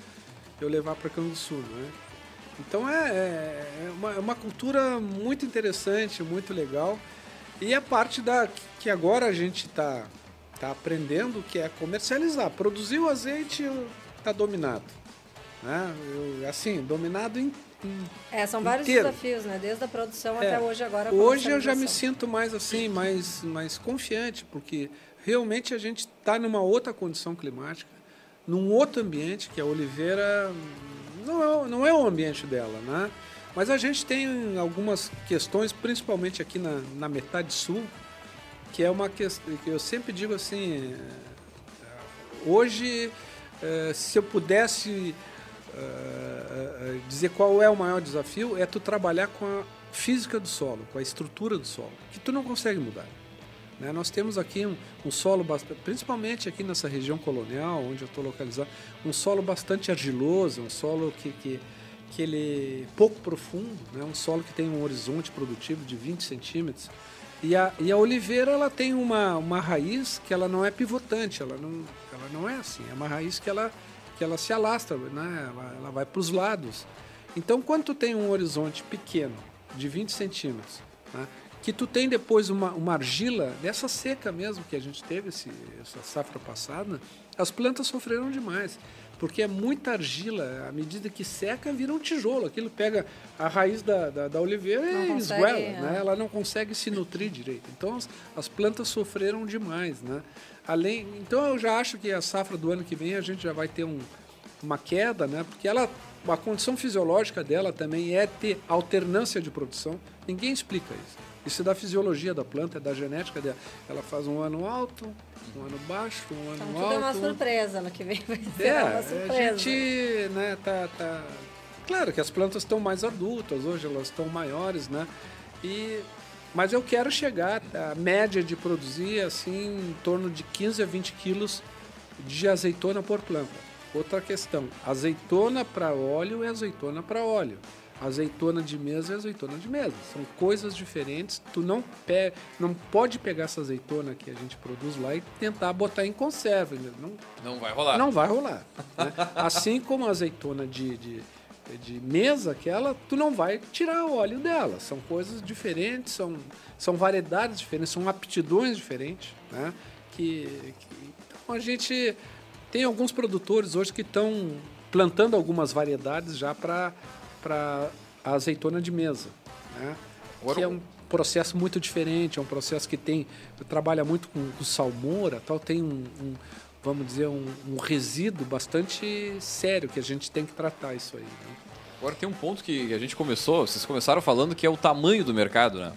eu levar para Canguçu, né? Então é, é, é uma, é uma cultura muito interessante, muito legal. E a parte da que agora a gente está está aprendendo que é comercializar. Produzir o azeite está dominado. Né? Eu, assim, dominado em, em É, são vários inteiro. desafios, né? Desde a produção é. até hoje agora. Hoje eu já me sinto mais assim, mais, mais confiante, porque realmente a gente está numa outra condição climática, num outro ambiente, que a oliveira não é, não é o ambiente dela, né? Mas a gente tem algumas questões, principalmente aqui na, na metade sul, que é uma questão que eu sempre digo assim, é, hoje, é, se eu pudesse é, dizer qual é o maior desafio, é tu trabalhar com a física do solo, com a estrutura do solo, que tu não consegue mudar. Né? Nós temos aqui um, um, solo, bastante, principalmente aqui nessa região colonial, onde eu estou localizado, um solo bastante argiloso, um solo que, que, que ele é pouco profundo, né? um solo que tem um horizonte produtivo de 20 centímetros. E a, e a oliveira ela tem uma, uma raiz que ela não é pivotante, ela não, ela não é assim, é uma raiz que ela, que ela se alastra, né? ela, ela vai para os lados. Então, quando tu tem um horizonte pequeno, de 20 centímetros, né? que tu tem depois uma, uma argila, dessa seca mesmo que a gente teve esse, essa safra passada, as plantas sofreram demais. Porque é muita argila, à medida que seca, vira um tijolo. Aquilo pega a raiz da, da, da oliveira não e esguela, é. né? ela não consegue se nutrir direito. Então as, as plantas sofreram demais. Né? Além, então eu já acho que a safra do ano que vem a gente já vai ter um, uma queda, né? porque ela a condição fisiológica dela também é ter alternância de produção. Ninguém explica isso. Isso é da fisiologia da planta, é da genética dela. Ela faz um ano alto, um ano baixo, um ano então, alto. é uma surpresa no que vem. Vai ser é, uma surpresa. A gente, né, tá, tá... Claro que as plantas estão mais adultas, hoje elas estão maiores, né? E... Mas eu quero chegar à média de produzir assim em torno de 15 a 20 quilos de azeitona por planta. Outra questão: azeitona para óleo é azeitona para óleo. Azeitona de mesa é azeitona de mesa. São coisas diferentes. Tu não, pe não pode pegar essa azeitona que a gente produz lá e tentar botar em conserva. Não, não vai rolar. Não vai rolar. Né? assim como a azeitona de, de, de mesa, aquela, tu não vai tirar o óleo dela. São coisas diferentes, são, são variedades diferentes, são aptidões diferentes. Né? Que, que, então a gente tem alguns produtores hoje que estão plantando algumas variedades já para a azeitona de mesa. Né? Que é um processo muito diferente, é um processo que tem trabalha muito com, com salmoura, tal, tem um, um vamos dizer um, um, resíduo bastante sério que a gente tem que tratar isso aí. Né? Agora tem um ponto que a gente começou, vocês começaram falando que é o tamanho do mercado, né?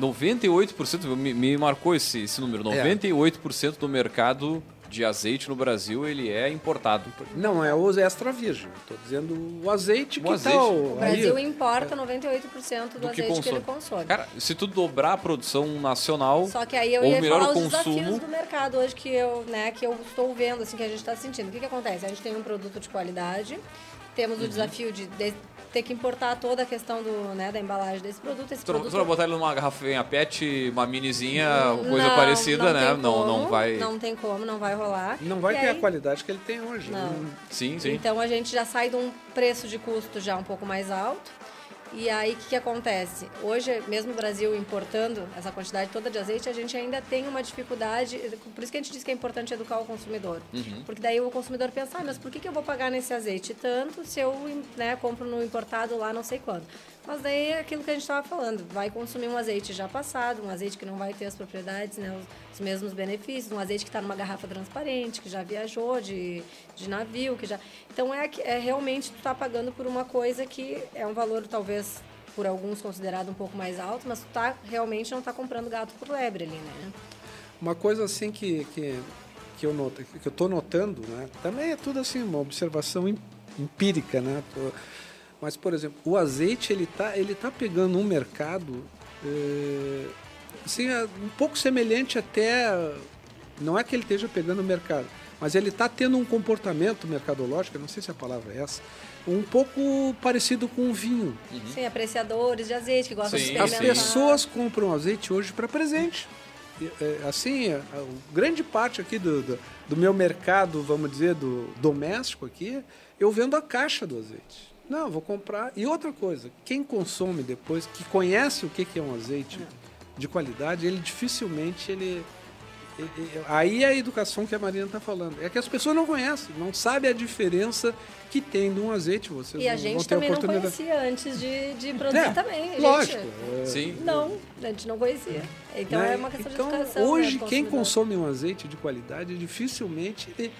98%, me, me marcou esse, esse número, 98% é. do mercado de azeite no Brasil ele é importado. Não, é o extra virgem. Estou dizendo o azeite o que azeite. Tá, o, o Brasil aí, importa 98% do, do que azeite consome. que ele consome. Cara, se tu dobrar a produção nacional, só que aí eu ia melhor falar os consumo... desafios do mercado hoje que eu, né, que eu estou vendo, assim, que a gente está sentindo. O que, que acontece? A gente tem um produto de qualidade, temos o uhum. desafio de, de ter que importar toda a questão do, né, da embalagem desse produto. Esse tu, produto... tu vai botar ele numa garrafinha PET, uma minizinha, coisa não, parecida, não né? Não, não vai. Não tem como, não vai rolar. Não vai e ter aí... a qualidade que ele tem hoje. Não. Né? Sim, sim. Então a gente já sai de um preço de custo já um pouco mais alto e aí, o que, que, acontece? Hoje, mesmo o Brasil importando essa quantidade toda de azeite, a gente ainda tem uma dificuldade. Por isso que a gente diz que é importante educar o consumidor. Uhum. Porque daí o consumidor pensa, ah, mas por que, que eu vou pagar nesse azeite tanto se eu né, compro no importado lá não sei quando? Mas daí é aquilo que a gente estava falando, vai consumir um azeite já passado, um azeite que não vai ter as propriedades, né, os, os mesmos benefícios, um azeite que está numa garrafa transparente, que já viajou de, de navio, que já... Então é, é realmente tu está pagando por uma coisa que é um valor talvez por alguns considerado um pouco mais alto, mas tu tá, realmente não está comprando gato por lebre ali, né? Uma coisa assim que, que, que eu noto, que eu estou notando, né? Também é tudo assim, uma observação empírica, né? Tô, mas, por exemplo, o azeite ele tá, ele tá pegando um mercado é, assim, é um pouco semelhante até. Não é que ele esteja pegando o mercado, mas ele está tendo um comportamento mercadológico, não sei se a palavra é essa, um pouco parecido com o vinho. Uhum. Sim, apreciadores de azeite que gostam Sim. de experimentar. As pessoas compram azeite hoje para presente. É, assim, a, grande parte aqui do, do, do, meu mercado, vamos dizer, do doméstico aqui, eu vendo a caixa do azeite. Não, vou comprar. E outra coisa, quem consome depois, que conhece o que é um azeite de qualidade, ele dificilmente ele, aí é a educação que a Marina está falando. É que as pessoas não conhecem, não sabem a diferença que tem de um azeite. Vocês e a gente também não conhecia antes de, de produzir é, também. Lógico. é... Sim. Não, a gente não conhecia. Então né? é uma questão então, de educação. Hoje, né, quem consome um azeite de qualidade, dificilmente ele,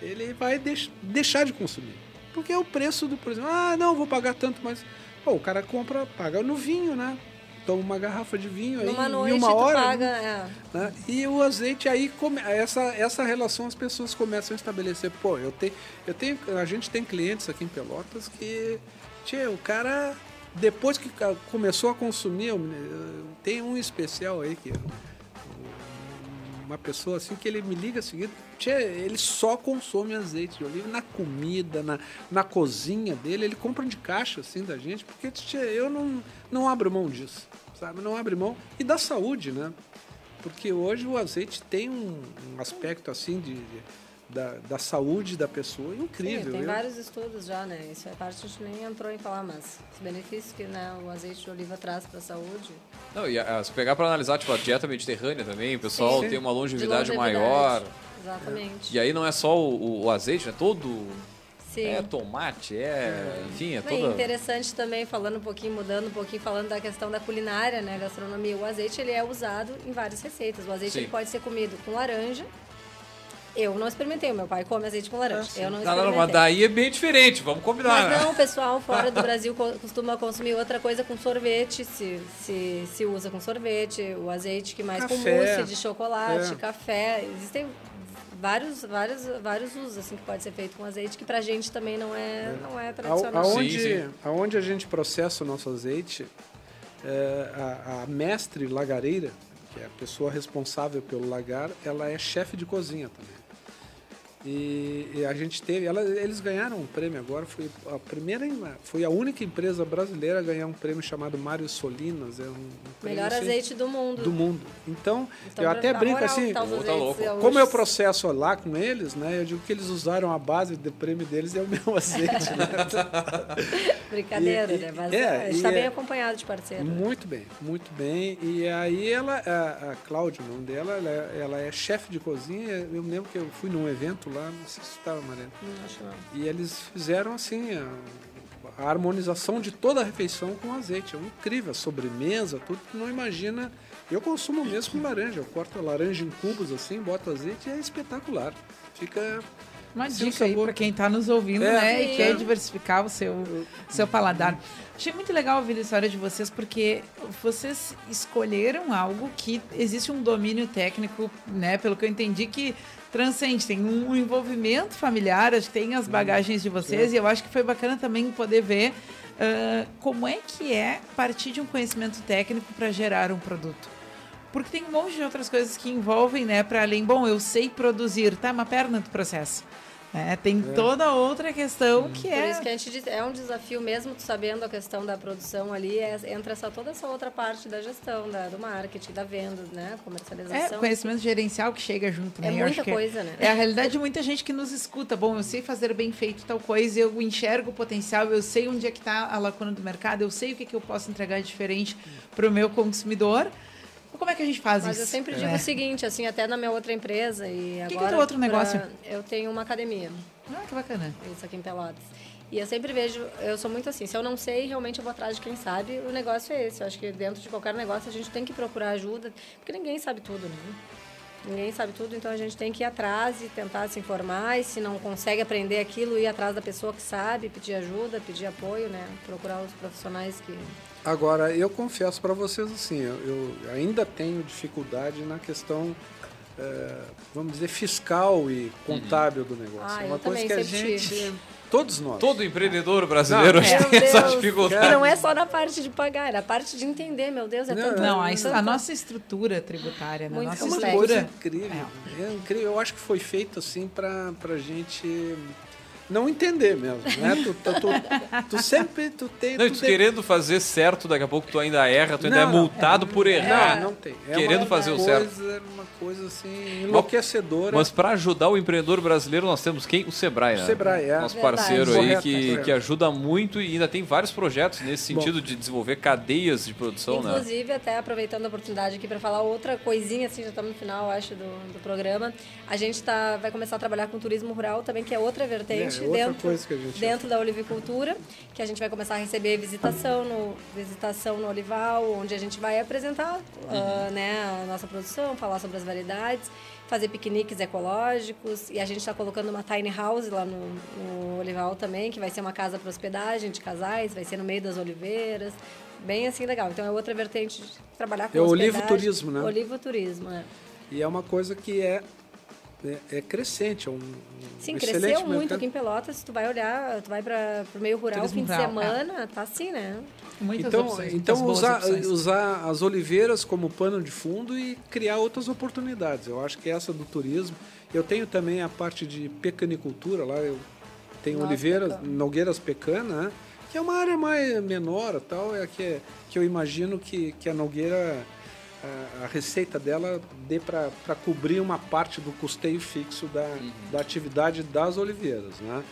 ele vai deix, deixar de consumir. Porque é o preço do, por exemplo, ah, não, vou pagar tanto, mas Pô, o cara compra, paga no vinho, né? Toma uma garrafa de vinho Numa aí noite em uma hora. paga, né? é. Né? E o azeite aí come, essa essa relação as pessoas começam a estabelecer. Pô, eu tenho eu tenho a gente tem clientes aqui em Pelotas que tchê, o cara depois que ca- começou a consumir, tem um especial aí que uma pessoa assim que ele me liga seguido, tchê, ele só consome azeite de oliva na comida, na, na cozinha dele, ele compra de caixa assim da gente, porque tchê, eu não, não abro mão disso, sabe? Não abro mão. E da saúde, né? Porque hoje o azeite tem um, um aspecto assim de, de- da, da saúde da pessoa incrível. Sim, tem Eu- vários estudos já, né? Isso é parte que a gente nem entrou em falar, mas os benefícios que né, o azeite de oliva traz para a saúde. Não, e a- se pegar pra analisar, tipo, a dieta mediterrânea também, o pessoal Sim. tem uma de longevidade, longevidade. maior. Exatamente. E aí não é só o, o azeite, é todo. Sim. É tomate, é. Enfim, é e toda. interessante também, falando um pouquinho, mudando um pouquinho, falando da questão da culinária, né, gastronomia. O azeite, ele é usado em várias receitas. O azeite, Sim. ele pode ser comido com laranja. Eu não experimentei, o meu pai come azeite com laranja. eu não experimentei. não, mas daí é bem diferente, vamos combinar. Mas não, o pessoal fora do Brasil co- costuma consumir outra coisa com sorvete, se, se, se usa com sorvete, o azeite que mais com Café. mousse de chocolate, É. café. Existem vários, vários, vários usos assim que pode ser feito com azeite que pra gente também não é, não é A- tradicional. Aonde, Sim, sim. aonde a gente processa o nosso azeite, é, a, a mestre lagareira, que é a pessoa responsável pelo lagar, ela é chefe de cozinha também. E, e a gente teve, ela- eles ganharam um prêmio agora, foi a primeira, foi a única empresa brasileira a ganhar um prêmio chamado Mário Solinas, é um, um prêmio, Melhor assim, azeite do mundo. do mundo. Então, Então, eu até brinco assim, tá tá louco. como eu processo lá com eles, né? Eu digo que eles usaram a base do prêmio deles é o meu azeite, né? Brincadeira, E- né? Mas é, a gente e tá é- bem acompanhado de parceiro. Muito bem, muito bem. E aí ela, a, a Cláudia, o nome dela, ela, é- ela é chefe de cozinha. Eu me lembro que eu fui num evento lá, não sei se estava, Mariana. Não acho não. E eles fizeram assim a, a harmonização de toda a refeição com azeite. É incrível, a sobremesa, tudo que não imagina. Eu consumo mesmo com laranja. Eu corto a laranja em cubos assim, boto azeite e é espetacular. Fica Uma Sim, dica aí para quem está nos ouvindo, É. né? E quer diversificar o seu, seu paladar. Achei muito legal ouvir a história de vocês, porque vocês escolheram algo que existe um domínio técnico, né? Pelo que eu entendi, que transcende. Tem um envolvimento familiar, acho que tem as bagagens de vocês, e eu acho que foi bacana também poder ver ah, como é que é partir de um conhecimento técnico para gerar um produto. Porque tem um monte de outras coisas que envolvem, né, para além. Bom, eu sei produzir, tá? Uma perna do processo. Né? tem toda outra questão que Por é. isso que a gente diz, é um desafio mesmo, sabendo a questão da produção ali, é- entra essa, toda essa outra parte da gestão, da, do marketing, da venda, né? É, Comercialização. conhecimento gerencial que chega junto, né? É muita coisa, né? É a realidade de muita gente que nos escuta. Bom, eu sei fazer bem feito tal coisa, eu enxergo o potencial, eu sei onde é que está a lacuna do mercado, eu sei o que, que eu posso entregar diferente para o meu consumidor. Mas Como é que a gente faz Mas isso? eu sempre digo É. o seguinte, assim, até na minha outra empresa e que é agora... teu outro pra- negócio? Eu tenho uma academia, Ah, que bacana. isso aqui em Pelotas. E eu sempre vejo, eu sou muito assim, se eu não sei, realmente eu vou atrás de quem sabe, o negócio é esse. Eu acho que dentro de qualquer negócio a gente tem que procurar ajuda, porque ninguém sabe tudo, né? Ninguém sabe tudo, então a gente tem que ir atrás e tentar se informar, e se não consegue aprender aquilo, ir atrás da pessoa que sabe, pedir ajuda, pedir apoio, né? Procurar os profissionais que... Agora, eu confesso para vocês assim, eu, eu ainda tenho dificuldade na questão, eh, vamos dizer, fiscal e contábil do negócio. Ah, é uma coisa que a gente, tive. todos nós. Todo empreendedor brasileiro Não, Meu tem essa Deus. dificuldade. E não é só na parte de pagar, é na parte de entender, meu Deus, é Não, tanto... Não, a, tanto- a nossa estrutura tributária, né? Nossa É uma complexo. coisa estrutura. incrível. É. incrível. Eu acho que foi feito assim para a gente não entender mesmo, né? tu, tu, tu, tu sempre tu tem. Não, e tu tu tem- querendo fazer certo, daqui a pouco tu ainda erra, tu ainda Não, é não. multado por errar. Não, não tem. É Querendo uma fazer o coisa, certo. Uma coisa assim enlouquecedora. Mas para ajudar o empreendedor brasileiro, nós temos quem? O Sebrae, né? O Sebrae, é. Nosso Verdade. parceiro aí Correto, que, correto. que ajuda muito e ainda tem vários projetos nesse sentido de desenvolver cadeias de produção, né? Inclusive, até aproveitando a oportunidade aqui para falar outra coisinha, assim, já estamos no final, acho, do, do programa. A gente tá, vai começar a trabalhar com turismo rural também, que é outra vertente, gente, é dentro, gente dentro da olivicultura, que a gente vai começar a receber visitação no, visitação no olival, onde a gente vai apresentar uhum. uh, né, a nossa produção, falar sobre as variedades, fazer piqueniques ecológicos. E a gente está colocando uma tiny house lá no, no olival também, que vai ser uma casa para hospedagem de casais, vai ser no meio das oliveiras. Bem assim legal. Então é outra vertente de trabalhar com É o olivoturismo, né? Olivoturismo, é. E é uma coisa que é é, é, crescente, é um, Sim, um cresceu muito mercado. aqui em Pelotas. Tu vai olhar, tu vai para o meio rural, Turismo fim de semana, é. tá assim, né? Muitas então, opções, então usar, usar as oliveiras como pano de fundo e criar outras oportunidades. Eu acho que essa do turismo. Eu tenho também a parte de pecanicultura lá. Eu tenho Nossa, oliveiras, pecan. nogueiras pecana, né? que é uma área mais menor, tal, é que, que eu imagino que, que a nogueira a, receita dela dê para cobrir uma parte do custeio fixo da, uhum. da atividade das oliveiras, né?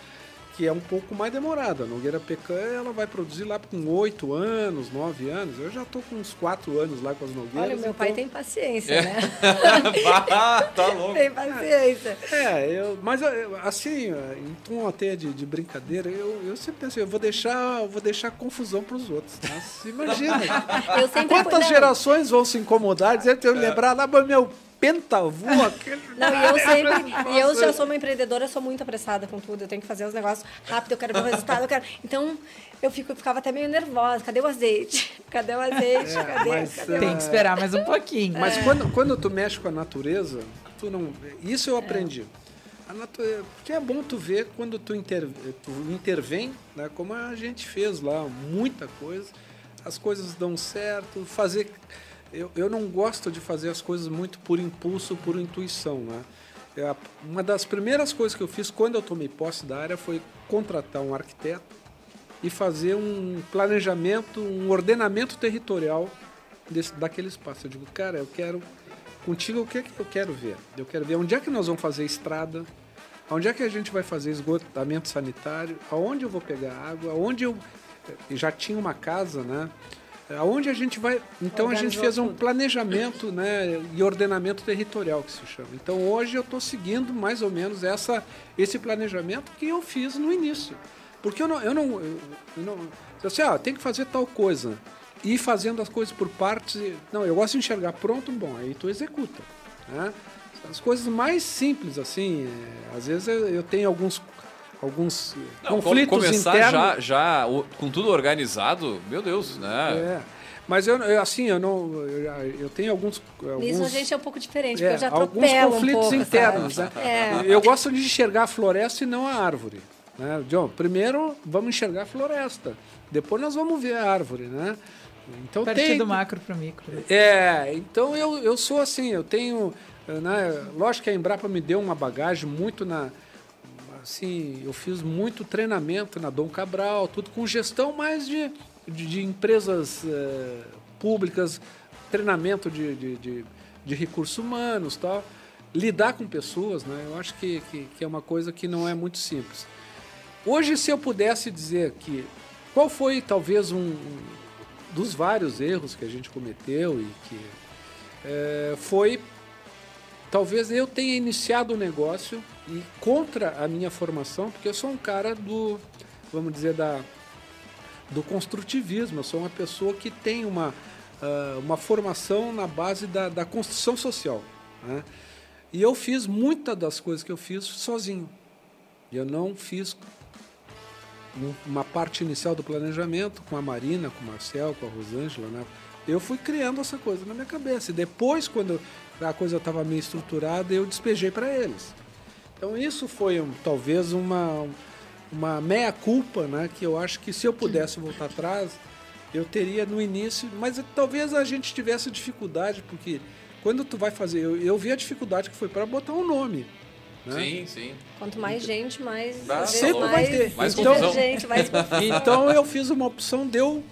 Que é um pouco mais demorada. A Nogueira Pecan ela vai produzir lá com oito anos, nove anos. Eu já estou com uns quatro anos lá com as Nogueiras. Olha, meu então... pai tem paciência, é. né? tá louco. Tem paciência. É, eu, mas assim, em tom até de, de brincadeira, eu, eu sempre penso, eu vou deixar, eu vou deixar confusão para os outros. Tá? Imagina. Quantas gerações vão se incomodar, dizer, eu lembrar lá, meu pentavô, aquele. Não, e eu sempre. e eu já sou uma empreendedora, sou muito apressada com tudo. Eu tenho que fazer os negócios rápido, eu quero ver o resultado, eu quero. Então, eu fico, ficava até meio nervosa. Cadê o azeite? Cadê o azeite? É, cadê, mas, cadê Tem que esperar mais um pouquinho. Mas é. quando, quando tu mexe com a natureza, tu não. Isso eu aprendi. A natureza, porque é bom tu ver quando tu, inter, tu intervém, né, como a gente fez lá, muita coisa, as coisas dão certo, fazer eu, eu não gosto de fazer as coisas muito por impulso, por intuição. Né? É, uma das primeiras coisas que eu fiz quando eu tomei posse da área foi contratar um arquiteto e fazer um planejamento, um ordenamento territorial desse, daquele espaço. Eu digo, cara, eu quero contigo o que, é que eu quero ver? Eu quero ver onde é que nós vamos fazer estrada, onde é que a gente vai fazer esgotamento sanitário, aonde eu vou pegar água, aonde eu já tinha uma casa, né? Aonde a gente vai. Então Organizou a gente fez um tudo. planejamento né, e ordenamento territorial que se chama. Então hoje eu estou seguindo mais ou menos essa, esse planejamento que eu fiz no início. Porque eu não. Eu não, eu, eu não assim, ah, tem que fazer tal coisa. E ir fazendo as coisas por partes. Não, eu gosto de enxergar pronto, bom, aí tu executa. Né? As coisas mais simples, assim, é, às vezes eu tenho alguns alguns não, conflitos começar internos. já, já com tudo organizado, meu Deus, né? É. Mas eu, eu, assim, eu não. Eu, eu tenho alguns, alguns. Isso a gente é um pouco diferente, é, porque eu já Alguns conflitos um pouco, internos, né? É. Eu gosto de enxergar a floresta e não a árvore. Né? John, primeiro vamos enxergar a floresta. Depois nós vamos ver a árvore, né? Então Partir tem... do macro para o micro. É, então eu, eu sou assim, eu tenho. Né, lógico que a Embrapa me deu uma bagagem muito na, assim, eu fiz muito treinamento na Dom Cabral, tudo com gestão mais de, de, de empresas é, públicas, treinamento de, de, de, de, recursos humanos tal. Lidar com pessoas, né? eu acho que, que, que é uma coisa que não é muito simples. Hoje, se eu pudesse dizer que qual foi talvez um, um dos vários erros que a gente cometeu e que é, foi talvez eu tenha iniciado o negócio e contra a minha formação, porque eu sou um cara do, vamos dizer, da, do construtivismo. Eu sou uma pessoa que tem uma, uh, uma formação na base da, da construção social. Né? E eu fiz muitas das coisas que eu fiz sozinho. Eu não fiz uma parte inicial do planejamento com a Marina, com o Marcel, com a Rosângela. Né? Eu fui criando essa coisa na minha cabeça. E depois, quando a coisa estava meio estruturada, eu despejei para eles. Então isso foi um, talvez uma, uma meia culpa, né? Que eu acho que se eu pudesse voltar atrás, eu teria no início, mas talvez a gente tivesse dificuldade, porque quando tu vai fazer, eu, eu vi a dificuldade que foi para botar um nome. Né? Sim, sim. Quanto mais gente, mais. Sempre mais, vai ter. Mais então, gente, mais então eu fiz uma opção, deu.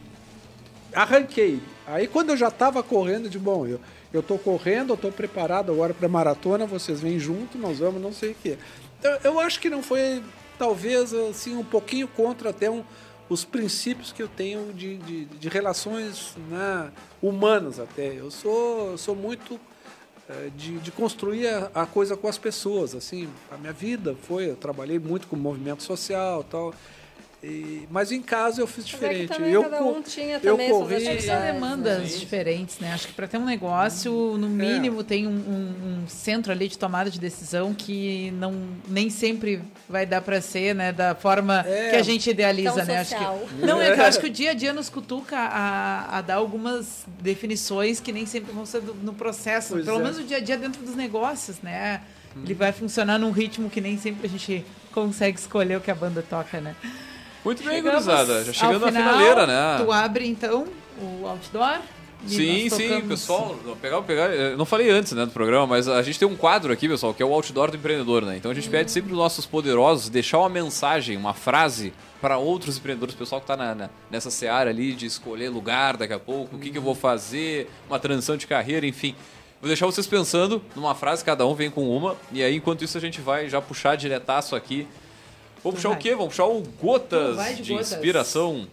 Arranquei. Aí quando eu já estava correndo, de bom, eu, eu estou correndo, eu estou preparado agora para maratona, vocês vêm junto, nós vamos, não sei o quê. Eu, acho que não foi, talvez, assim, um pouquinho contra até um, os princípios que eu tenho de, de, de relações né, humanas até. Eu sou, sou muito é, de, de, construir a, a, coisa com as pessoas. Assim, a minha vida foi, eu trabalhei muito com movimento social tal. E, mas em casa eu fiz diferente. Mas é eu, cada um tinha eu corri, é são demandas sim. diferentes, né? Acho que para ter um negócio, no é. mínimo, é. tem um, um, um, centro ali de tomada de decisão que não nem sempre vai dar para ser, né? Da forma é. que a gente idealiza, Tão né? Acho que, não, é que eu acho que o dia a dia nos cutuca a, a dar algumas definições que nem sempre vão ser do, no processo. Pois Pelo é. menos o dia a dia dentro dos negócios, né? Ele vai funcionar num ritmo que nem sempre a gente consegue escolher o que a banda toca, né? Muito bem, gurizada. Já chegando final, na finaleira, né? Tu abre então o outdoor. Sim, sim, pessoal, pegar, pegar, eu não falei antes né, do programa, mas a gente tem um quadro aqui, pessoal, que é o outdoor do empreendedor, né? Então a gente pede sempre os nossos poderosos deixar uma mensagem, uma frase para outros empreendedores, pessoal que está na, na, nessa seara ali de escolher lugar daqui a pouco, o que, que eu vou fazer, uma transição de carreira, enfim. Vou deixar vocês pensando numa frase, cada um vem com uma, e aí enquanto isso a gente vai já puxar diretaço aqui Vamos puxar vai. o quê? Vamos puxar o Gotas de, de gotas. Inspiração.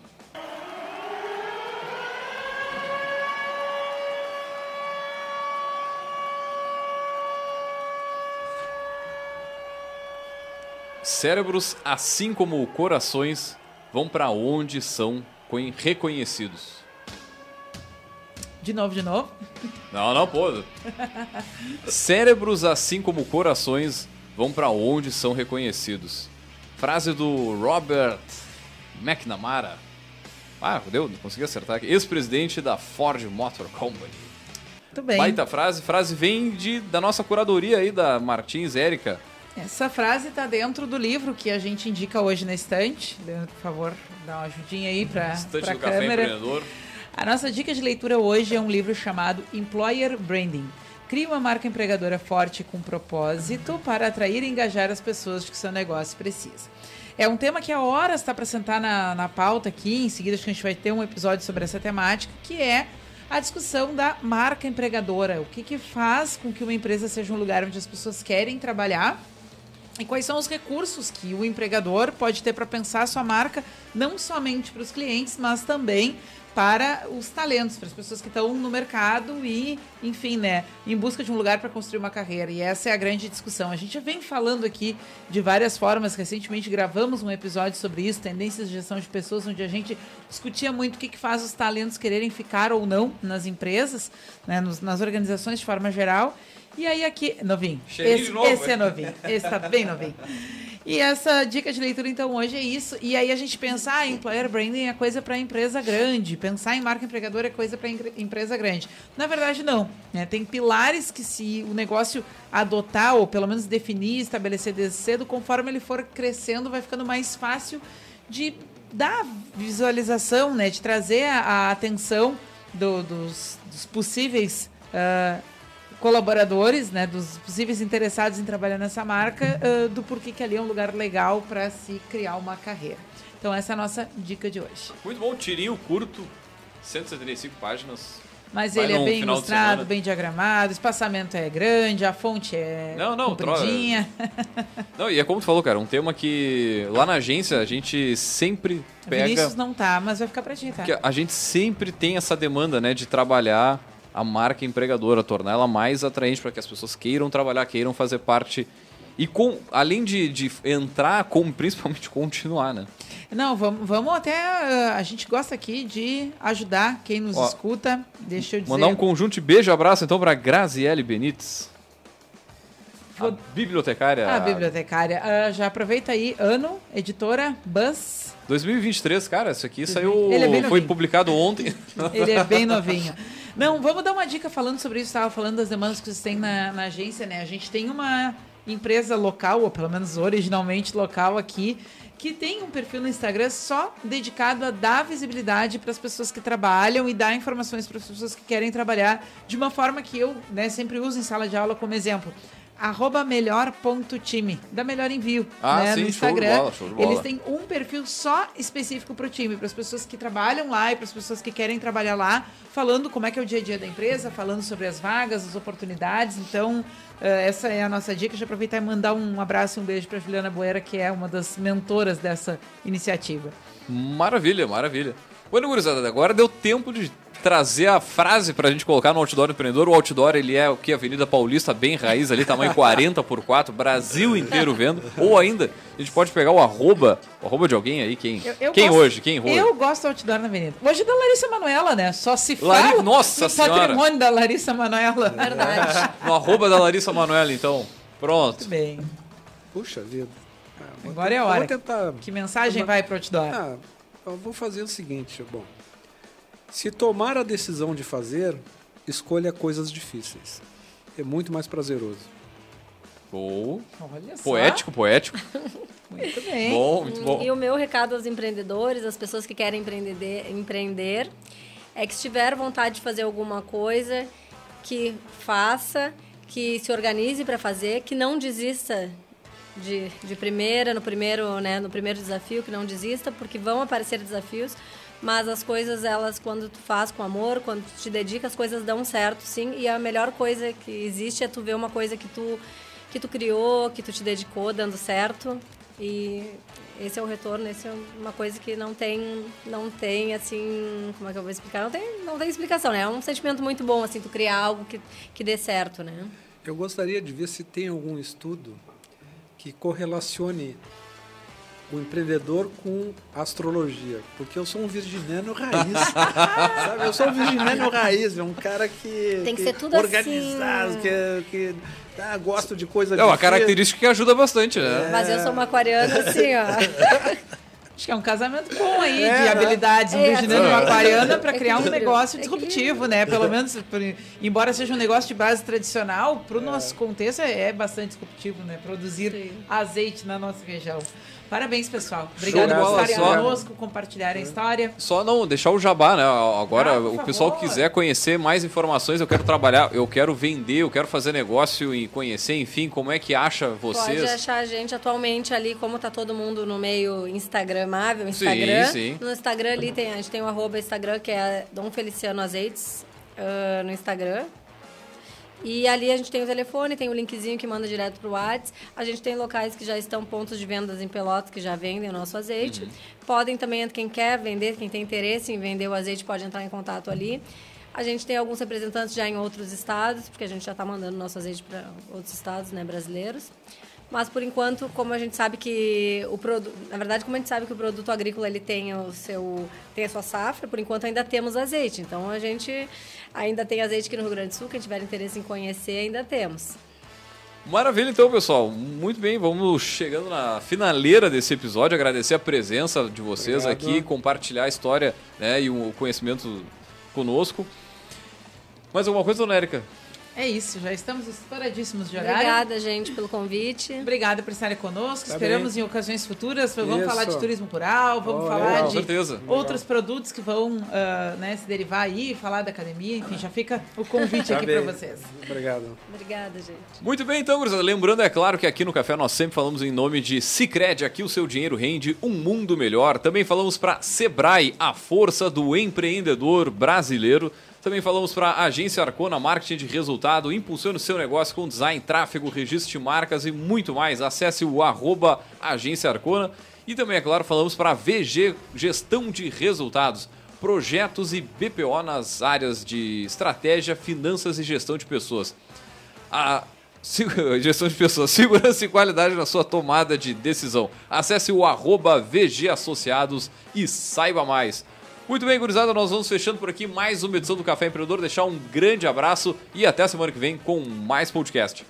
Cérebros, assim como corações, vão para onde são reconhecidos. De novo, de novo? Não, não, pô. Cérebros, assim como corações, vão para onde são reconhecidos. Frase do Robert McNamara. Ah, deu, consegui acertar aqui. Ex-presidente da Ford Motor Company. Muito bem. Baita frase. Frase vem de, da nossa curadoria aí, da Martins Érica. Essa frase está dentro do livro que a gente indica hoje na estante. Por favor, dá uma ajudinha aí para a câmera. A nossa dica de leitura hoje é um livro chamado Employer Branding Crie uma marca empregadora forte com propósito para atrair e engajar as pessoas que seu negócio precisa. É um tema que a horas está para sentar na, na pauta aqui. Em seguida, acho que a gente vai ter um episódio sobre essa temática, que é a discussão da marca empregadora. O que, que faz com que uma empresa seja um lugar onde as pessoas querem trabalhar e quais são os recursos que o empregador pode ter para pensar a sua marca, não somente para os clientes, mas também para os talentos, para as pessoas que estão no mercado e, enfim, né, em busca de um lugar para construir uma carreira. E essa é a grande discussão. A gente já vem falando aqui de várias formas. Recentemente gravamos um episódio sobre isso, tendências de gestão de pessoas, onde a gente discutia muito o que, que faz os talentos quererem ficar ou não nas empresas, né, nas organizações de forma geral. E aí aqui, novinho. Esse, novo, esse é novinho. Esse está bem novinho. E essa dica de leitura, então, hoje é isso. E aí a gente pensar ah, em employer branding é coisa para empresa grande. Pensar em marca empregadora é coisa para empresa grande. Na verdade, não. Né? Tem pilares que se o negócio adotar, ou pelo menos definir, estabelecer desde cedo, conforme ele for crescendo, vai ficando mais fácil de dar visualização, né? De trazer a, a atenção do, dos, dos, possíveis uh, colaboradores, né, dos possíveis interessados em trabalhar nessa marca, uh, do porquê que ali é um lugar legal para se criar uma carreira. Então essa é a nossa dica de hoje. Muito bom, tirinho curto, 175 páginas. Mas Vai ele é bem ilustrado, bem diagramado, o espaçamento é grande, a fonte é não, não, compridinha. Não, e é como tu falou, cara, um tema que lá na agência a gente sempre pega... Vinícius não tá, mas vai ficar pra ti, tá? a gente sempre tem essa demanda, né, de trabalhar a marca empregadora, tornar ela mais atraente para que as pessoas queiram trabalhar, queiram fazer parte e com, além de, de entrar, como principalmente continuar, né? Não, vamos, vamos até. Uh, a gente gosta aqui de ajudar quem nos Ó, escuta. Deixa eu dizer. Mandar um conjunto de beijo e abraço então para Graziele Benites. Vou... A bibliotecária. A bibliotecária. Uh, já aproveita aí, ano, editora Buzz. 2023, cara, isso aqui saiu. É foi publicado ontem. Ele é bem novinho. Não, vamos dar uma dica falando sobre isso. Estava falando das demandas que vocês têm na, na agência, né? A gente tem uma empresa local, ou pelo menos originalmente local aqui, que tem um perfil no Instagram só dedicado a dar visibilidade para as pessoas que trabalham e dar informações para as pessoas que querem trabalhar de uma forma que eu né, sempre uso em sala de aula como exemplo arroba melhor.time, da Melhor Envio, ah, né, sim, no Instagram. Show de bola, show de bola. Eles têm um perfil só específico para o time, para as pessoas que trabalham lá e para as pessoas que querem trabalhar lá, falando como é que é o dia a dia da empresa, falando sobre as vagas, as oportunidades. Então, uh, essa é a nossa dica. Deixa eu aproveitar e mandar um abraço e um beijo para Juliana Boeira, que é uma das mentoras dessa iniciativa. Maravilha, maravilha. Bueno, gurizada, agora deu tempo de trazer a frase pra gente colocar no outdoor do empreendedor. O outdoor, ele é o que? Avenida Paulista, bem raiz ali, tamanho 40 por 4, Brasil inteiro vendo. Ou ainda, a gente pode pegar o arroba, o arroba de alguém aí, quem? Eu- eu quem gosto- hoje? Quem hoje? Eu gosto do outdoor na avenida. Hoje é da Larissa Manoela, né? Só se Lari- fala Nossa no Senhora! patrimônio da Larissa Manoela. Verdade. No arroba da Larissa Manoela, então. Pronto. Muito bem. Puxa vida. Ah, Agora é a hora. Vou tentar. Que mensagem vai pro outdoor? Ah, eu vou fazer o seguinte, bom. Se tomar a decisão de fazer, escolha coisas difíceis. É muito mais prazeroso. Só. poético, poético. Muito bem. Bom, muito bom. E o meu recado aos empreendedores, às pessoas que querem empreender, empreender, é que se tiver vontade de fazer alguma coisa, que faça, que se organize para fazer, que não desista de, de primeira, no primeiro, né, no primeiro desafio, que não desista, porque vão aparecer desafios, mas as coisas, elas, quando tu faz com amor, quando tu te dedica, as coisas dão certo, sim, e a melhor coisa que existe é tu ver uma coisa que tu, que tu criou, que tu te dedicou, dando certo, e esse é o retorno, esse é uma coisa que não tem, não tem assim, como é que eu vou explicar? Não tem, não tem explicação, né? É um sentimento muito bom assim, tu criar algo que, que dê certo, né? Eu gostaria de ver se tem algum estudo que correlacione o empreendedor com astrologia, porque eu sou um virginiano raiz, sabe? Eu sou um virginiano raiz, é um cara que Tem que ser tudo organizado, assim. que, que ah, gosto de coisa É uma difícil. característica que ajuda bastante, É. né? Mas eu sou uma aquariana assim, ó. Acho que é um casamento bom aí É, de né? habilidades, um É, virginiano e é. uma aquariana para criar um negócio Equilíbrio. disruptivo, né? Pelo menos, por- embora seja um negócio de base tradicional, para o nosso contexto é é bastante disruptivo, né? Produzir Sim. azeite na nossa região. Parabéns, pessoal. De por estarem só. conosco, compartilharem a história. Só não deixar o jabá, né? Agora, Ah, o pessoal que favor. quiser conhecer mais informações, eu quero trabalhar, eu quero vender, eu quero fazer negócio e conhecer, enfim, como é que acha vocês? Pode achar a gente atualmente ali, como tá todo mundo no meio instagramável, Instagram. sim. No Instagram ali tem, a gente tem o arroba Instagram, que é Dom Feliciano Azeites, ah, no Instagram. E ali a gente tem o telefone, tem o linkzinho que manda direto pro WhatsApp. A gente tem locais que já estão pontos de vendas em Pelotas que já vendem o nosso azeite. Podem também, quem quer vender, quem tem interesse em vender o azeite, pode entrar em contato ali. A gente tem alguns representantes já em outros estados, porque a gente já está mandando nosso azeite para outros estados né, brasileiros. Mas por enquanto, como a gente sabe que o produto, na verdade, como a gente sabe que o produto agrícola ele tem o seu tem a sua safra, por enquanto ainda temos azeite. Então a gente ainda tem azeite aqui no Rio Grande do Sul, quem tiver interesse em conhecer, ainda temos. Maravilha, então, pessoal. Muito bem, vamos chegando na finaleira desse episódio. Agradecer a presença de vocês Obrigado. aqui, compartilhar a história né, e o conhecimento conosco. Mais alguma coisa, dona Érica? É isso, já estamos estouradíssimos de horário. Obrigada, gente, pelo convite. Obrigada por estarem conosco. Tá Esperamos em ocasiões futuras. Vamos Isso. falar de turismo rural, vamos Oh, falar legal. De certeza. outros produtos que vão ah, né, se derivar aí, falar da academia. Enfim, já fica o convite Tá aqui bem. para vocês. Obrigado. Obrigada, gente. Muito bem, então, gurizada. Lembrando, é claro, que aqui no Café nós sempre falamos em nome de Cicred. Aqui o seu dinheiro rende um mundo melhor. Também falamos para Sebrae, a força do empreendedor brasileiro. Também falamos para a Agência Arcona, marketing de resultado. Impulsione o seu negócio com design, tráfego, registro de marcas e muito mais. Acesse o arroba Agência Arcona. E também, é claro, falamos para a VG Gestão de Resultados projetos e BPO nas áreas de estratégia, finanças e gestão de pessoas. A gestão de pessoas, segurança e qualidade na sua tomada de decisão. Acesse o arroba VG Associados e saiba mais. Muito bem, gurizada, nós vamos fechando por aqui mais uma edição do Café Empreendedor. Deixar um grande abraço e até a semana que vem com mais podcast.